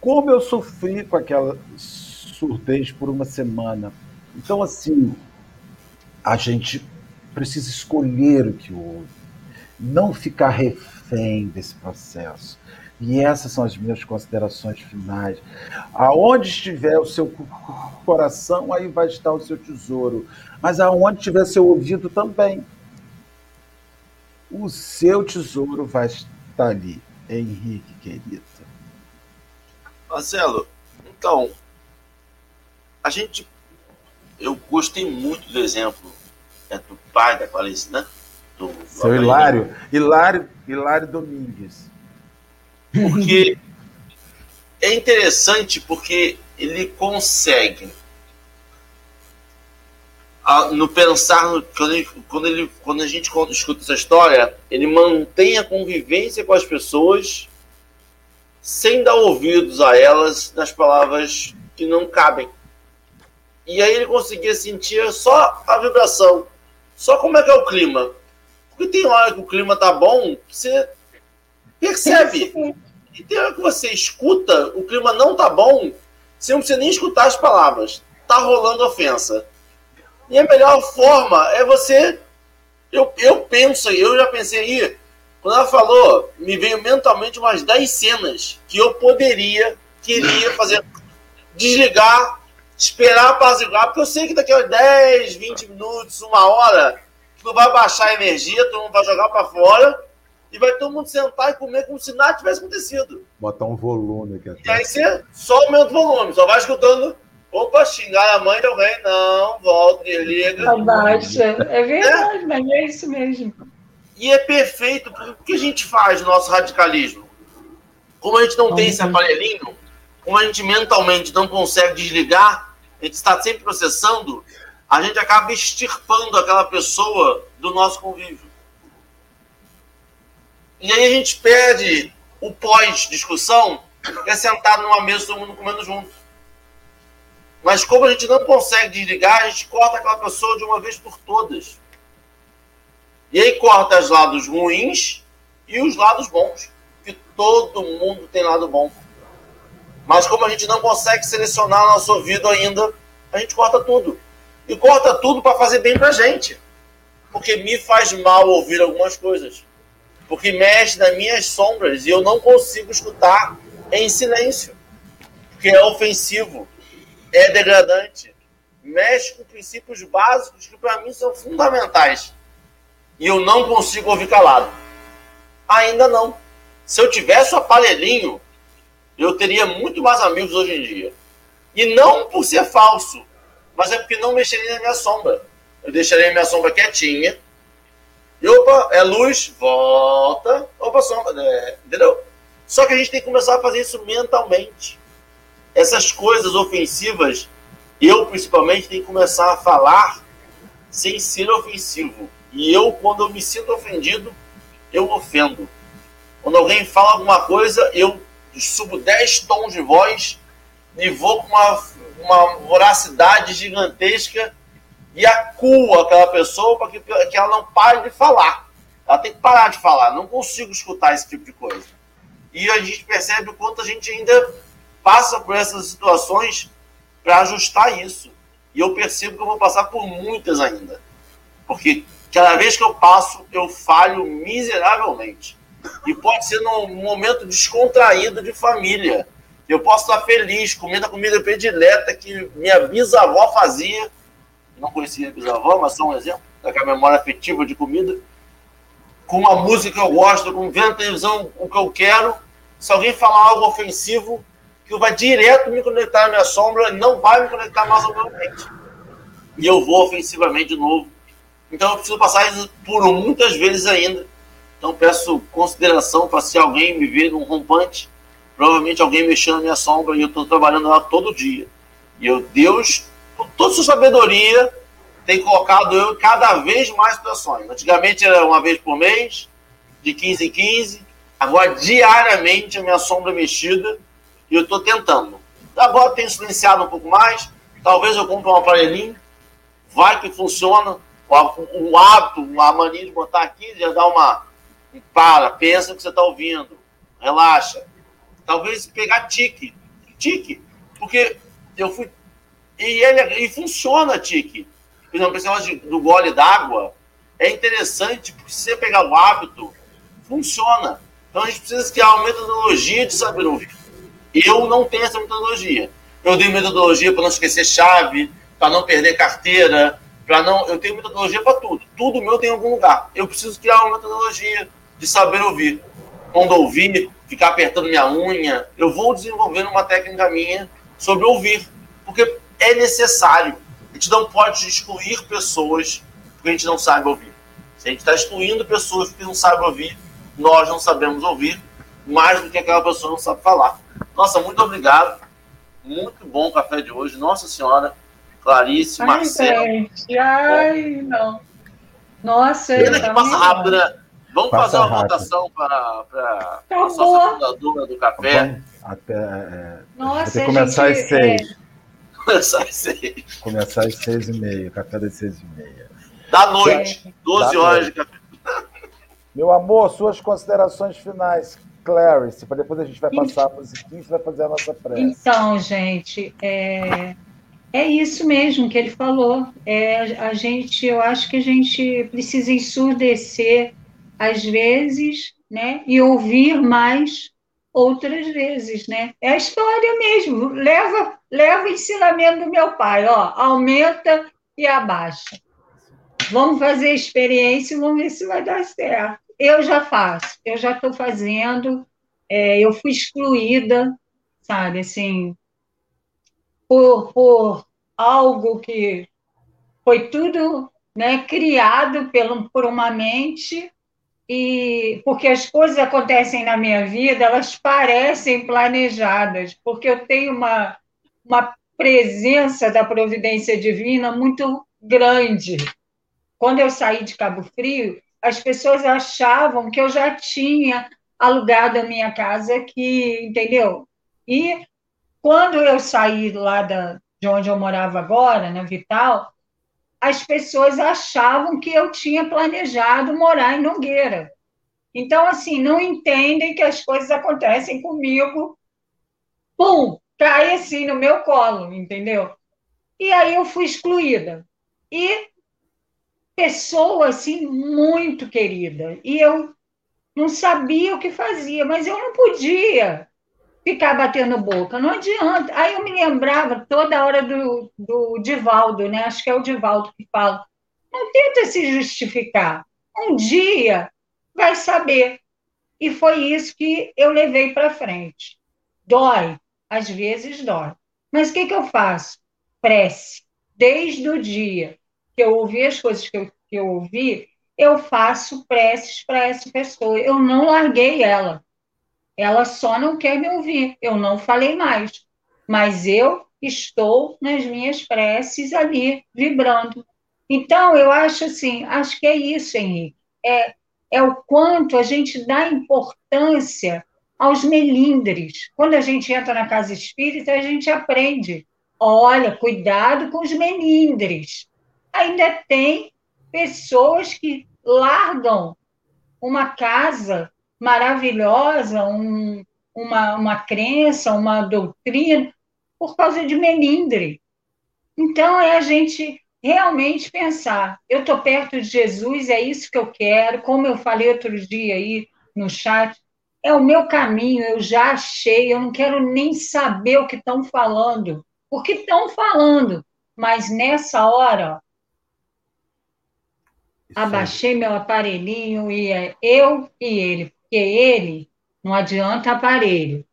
A: Como eu sofri com aquela surdez por uma semana. Então, assim, a gente precisa escolher o que ouve, não ficar refém desse processo. E essas são as minhas considerações finais. Aonde estiver o seu coração, aí vai estar o seu tesouro. Mas aonde estiver seu ouvido também, o seu tesouro vai estar ali. Henrique, querido.
B: Marcelo, então, a gente. Eu gostei muito do exemplo é do pai da Clarice, né? Do, do
A: Seu Hilário. Hilário. Hilário Domingues.
B: Porque é interessante porque ele consegue no pensar no, quando, ele, quando, ele, quando a gente escuta essa história, ele mantém a convivência com as pessoas sem dar ouvidos a elas nas palavras que não cabem. E aí ele conseguia sentir só a vibração, só como é que é o clima. Porque tem hora que o clima tá bom, você percebe. E tem hora que você escuta, o clima não tá bom, você não precisa nem escutar as palavras. Tá rolando ofensa. E a melhor forma é você. Eu, eu penso, eu já pensei aí, quando ela falou, me veio mentalmente umas 10 cenas que eu poderia, queria *laughs* fazer, desligar, esperar apaziguar, porque eu sei que daqui a 10, 20 minutos, uma hora, tu vai baixar a energia, todo mundo vai jogar para fora e vai todo mundo sentar e comer como se nada tivesse acontecido.
A: Botar um volume aqui atrás.
B: E aí você só aumenta o volume, só vai escutando Opa, xingar a mãe de alguém, não, volta, desliga.
C: Abaixa. É verdade, é. mas é isso mesmo.
B: E é perfeito, porque o que a gente faz no nosso radicalismo? Como a gente não tem esse aparelhinho, como a gente mentalmente não consegue desligar, a gente está sempre processando, a gente acaba extirpando aquela pessoa do nosso convívio. E aí a gente perde o pós-discussão, que é sentado numa mesa todo mundo comendo junto. Mas como a gente não consegue desligar, a gente corta aquela pessoa de uma vez por todas. E aí corta os lados ruins e os lados bons. Que todo mundo tem lado bom. Mas como a gente não consegue selecionar nosso ouvido ainda, a gente corta tudo. E corta tudo para fazer bem pra gente. Porque me faz mal ouvir algumas coisas. Porque mexe nas minhas sombras e eu não consigo escutar em silêncio. Porque é ofensivo é degradante, mexe com princípios básicos que para mim são fundamentais. E eu não consigo ouvir calado. Ainda não. Se eu tivesse o aparelhinho, eu teria muito mais amigos hoje em dia. E não por ser falso, mas é porque não mexeria na minha sombra. Eu deixaria a minha sombra quietinha. E opa, é luz, volta. Opa, sombra, é, entendeu? Só que a gente tem que começar a fazer isso mentalmente essas coisas ofensivas, eu principalmente tenho que começar a falar sem ser ofensivo. E eu, quando eu me sinto ofendido, eu ofendo. Quando alguém fala alguma coisa, eu subo 10 tons de voz e vou com uma, uma voracidade gigantesca e acuo aquela pessoa para que, que ela não pare de falar. Ela tem que parar de falar. Não consigo escutar esse tipo de coisa. E a gente percebe o quanto a gente ainda passa por essas situações para ajustar isso. E eu percebo que eu vou passar por muitas ainda. Porque cada vez que eu passo, eu falho miseravelmente. E pode ser num momento descontraído de família. Eu posso estar feliz, comendo a comida predileta que minha bisavó fazia. Não conhecia bisavó, mas só um exemplo daquela memória afetiva de comida. Com uma música que eu gosto, com vendo televisão o que eu quero. Se alguém falar algo ofensivo, que vai direto me conectar na minha sombra não vai me conectar mais ao meu ambiente. E eu vou ofensivamente de novo. Então eu preciso passar por muitas vezes ainda. Então peço consideração para se alguém me ver num rompante, provavelmente alguém mexendo na minha sombra e eu estou trabalhando lá todo dia. E eu, Deus, toda sua sabedoria, tem colocado eu cada vez mais situações. Antigamente era uma vez por mês, de 15 em 15, agora diariamente a minha sombra é mexida e eu estou tentando. Agora tenho silenciado um pouco mais. Talvez eu compre um aparelhinho. Vai que funciona. O, hábito, a mania de botar aqui, já dá uma. Para, pensa que você está ouvindo. Relaxa. Talvez pegar tique. Tique. Porque eu fui. E ele e funciona, tique. Por exemplo, esse negócio do gole d'água é interessante, porque se você pegar o hábito, funciona. Então a gente precisa criar uma metodologia de saber ouvir. Eu não tenho essa metodologia. Eu tenho metodologia para não esquecer chave, para não perder carteira, para não. Eu tenho metodologia para tudo. Tudo meu tem em algum lugar. Eu preciso criar uma metodologia de saber ouvir. Quando ouvir, ficar apertando minha unha, eu vou desenvolvendo uma técnica minha sobre ouvir, porque é necessário. A gente não pode excluir pessoas porque a gente não sabe ouvir. Se a gente está excluindo pessoas que não sabem ouvir, nós não sabemos ouvir mais do que aquela pessoa não sabe falar. Nossa, muito obrigado. Muito bom o café de hoje. Nossa Senhora, Clarice, ai, Marcelo.
C: Gente, ai, não. Nossa,
B: Pena que passa rápido, né? Vamos passa fazer uma rápido. votação para, para a nossa fundadora do café.
A: Até, é,
C: Nossa,
A: começar
C: gente,
A: às seis.
B: É... Começar às seis.
A: Começar às seis e meia, café das seis e meia.
B: Da noite, é. 12 da horas noite. de café.
A: Meu amor, suas considerações finais, Clarice, para depois a gente vai passar a musiquinha e vai fazer a nossa prece.
C: Então, gente, é, é isso mesmo que ele falou. É, a gente, eu acho que a gente precisa ensurdecer às vezes, né, e ouvir mais outras vezes, né? É a história mesmo. Leva, leva o ensinamento do meu pai, ó, aumenta e abaixa. Vamos fazer experiência e vamos ver se vai dar certo. Eu já faço, eu já estou fazendo. É, eu fui excluída, sabe, assim, por, por algo que foi tudo né, criado pelo, por uma mente e porque as coisas acontecem na minha vida, elas parecem planejadas, porque eu tenho uma, uma presença da providência divina muito grande. Quando eu saí de Cabo Frio, as pessoas achavam que eu já tinha alugado a minha casa aqui, entendeu? E quando eu saí lá da, de onde eu morava agora, na Vital, as pessoas achavam que eu tinha planejado morar em Nogueira. Então, assim, não entendem que as coisas acontecem comigo, pum, cai assim no meu colo, entendeu? E aí eu fui excluída. E pessoa, assim, muito querida. E eu não sabia o que fazia, mas eu não podia ficar batendo boca, não adianta. Aí eu me lembrava toda hora do, do Divaldo, né? Acho que é o Divaldo que fala. Não tenta se justificar. Um dia vai saber. E foi isso que eu levei para frente. Dói, às vezes dói. Mas o que, que eu faço? Prece. Desde o dia que eu ouvi as coisas que eu, que eu ouvi, eu faço preces para essa pessoa. Eu não larguei ela. Ela só não quer me ouvir. Eu não falei mais. Mas eu estou nas minhas preces ali, vibrando. Então, eu acho assim, acho que é isso, Henrique. É, é o quanto a gente dá importância aos melindres. Quando a gente entra na casa espírita, a gente aprende. Olha, cuidado com os melindres. Ainda tem pessoas que largam uma casa maravilhosa, um, uma, uma crença, uma doutrina, por causa de melindre. Então, é a gente realmente pensar: eu estou perto de Jesus, é isso que eu quero, como eu falei outro dia aí no chat, é o meu caminho, eu já achei, eu não quero nem saber o que estão falando, porque estão falando, mas nessa hora, abaixei meu aparelhinho e é eu e ele, porque ele não adianta aparelho.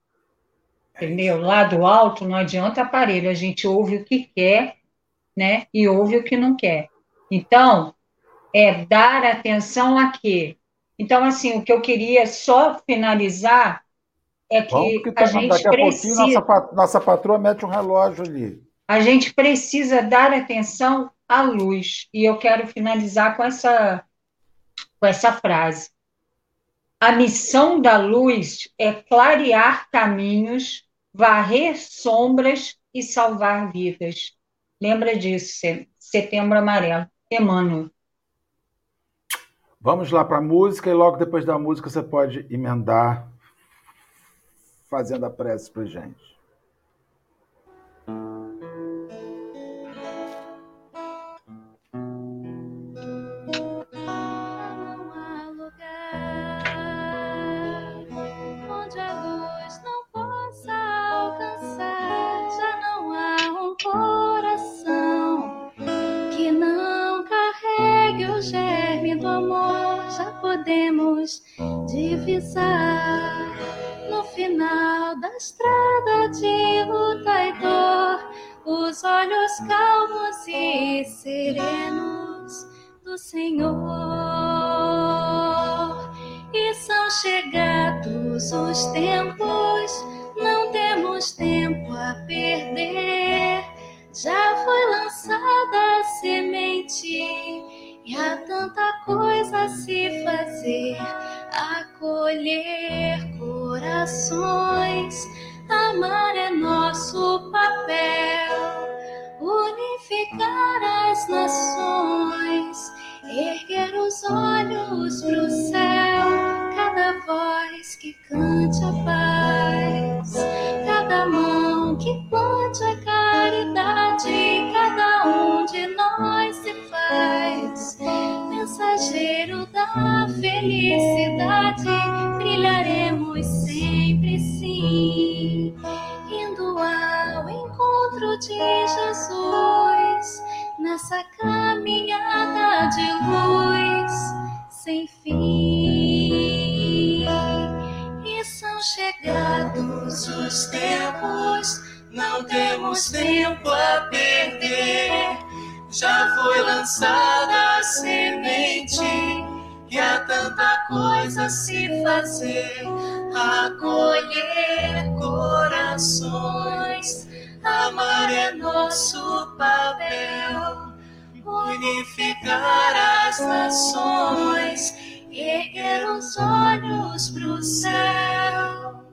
C: Entendeu? Lá do alto não adianta aparelho, a gente ouve o que quer né? E ouve o que não quer. Então, é dar atenção a quê? Então, assim, o que eu queria só finalizar é que, que tá, a gente daqui a precisa...
A: pouquinho nossa, nossa patroa mete um relógio ali.
C: A gente precisa dar atenção à luz. E eu quero finalizar com essa, com essa frase. A missão da luz é clarear caminhos, varrer sombras e salvar vidas. Lembra disso, Setembro Amarelo. Emmanuel.
A: Vamos lá para a música e logo depois da música você pode emendar fazendo a prece para gente.
D: No final da estrada de luta e dor os olhos calmos e serenos do Senhor. E são chegados os tempos, não temos tempo a perder. Já foi lançada a semente e há tanta coisa a se fazer, acolher corações. Amar é nosso papel. Unificar as nações, erguer os olhos para o céu, cada voz que cante a paz, cada mão que plante a caridade, cada da felicidade, brilharemos sempre sim, indo ao encontro de Jesus nessa caminhada de luz sem fim. E são chegados os tempos, não temos tempo a perder. Já foi lançada a semente e há tanta coisa a se fazer, acolher corações Amar é nosso papel, unificar as nações, erguer os olhos para o céu.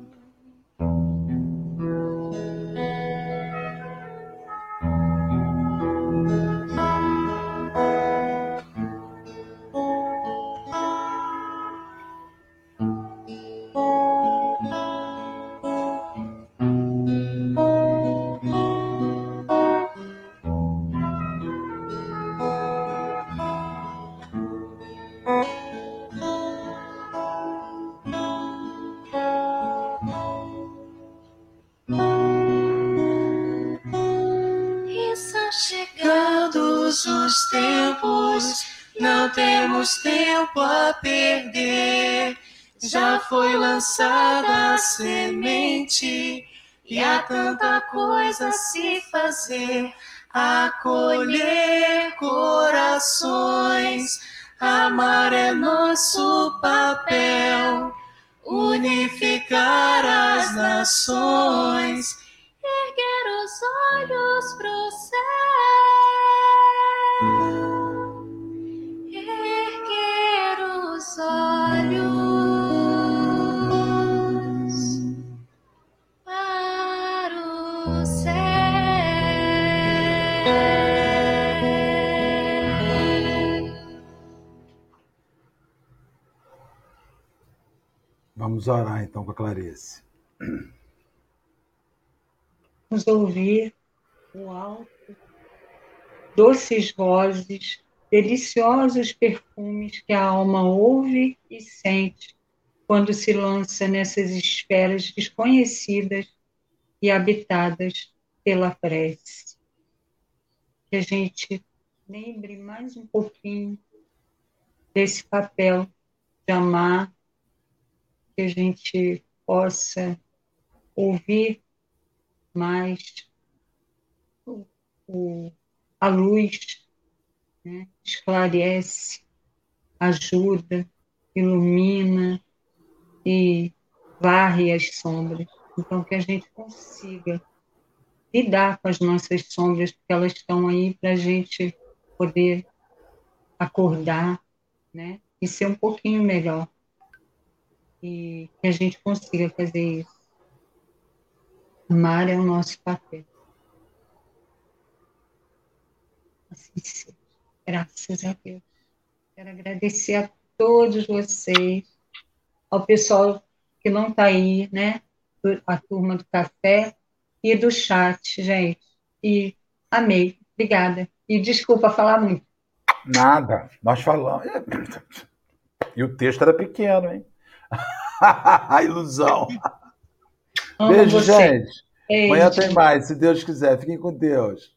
D: Temos tempo a perder. Já foi lançada a semente e há tanta coisa a se fazer. Acolher corações, amar é nosso papel. Unificar as nações, erguer os olhos pro céu. Olhos para o céu.
A: Vamos orar então com a Clarice.
C: Vamos ouvir o alto, doces vozes deliciosos perfumes que a alma ouve e sente quando se lança nessas esferas desconhecidas e habitadas pela prece. Que a gente lembre mais um pouquinho desse papel de amar, que a gente possa ouvir mais o, o, a luz né? esclarece, ajuda, ilumina e varre as sombras. Então, que a gente consiga lidar com as nossas sombras, porque elas estão aí para a gente poder acordar, né? E ser um pouquinho melhor. E que a gente consiga fazer isso. Amar é o nosso papel. Assim seja. Graças a Deus. Quero agradecer a todos vocês, ao pessoal que não está aí, né? A turma do café e do chat, gente. E amei. Obrigada. E desculpa falar muito.
A: Nada. Nós falamos. E o texto era pequeno, hein? *laughs* a ilusão. Amo Beijo, você. gente. Beijo. Amanhã tem mais, se Deus quiser. Fiquem com Deus.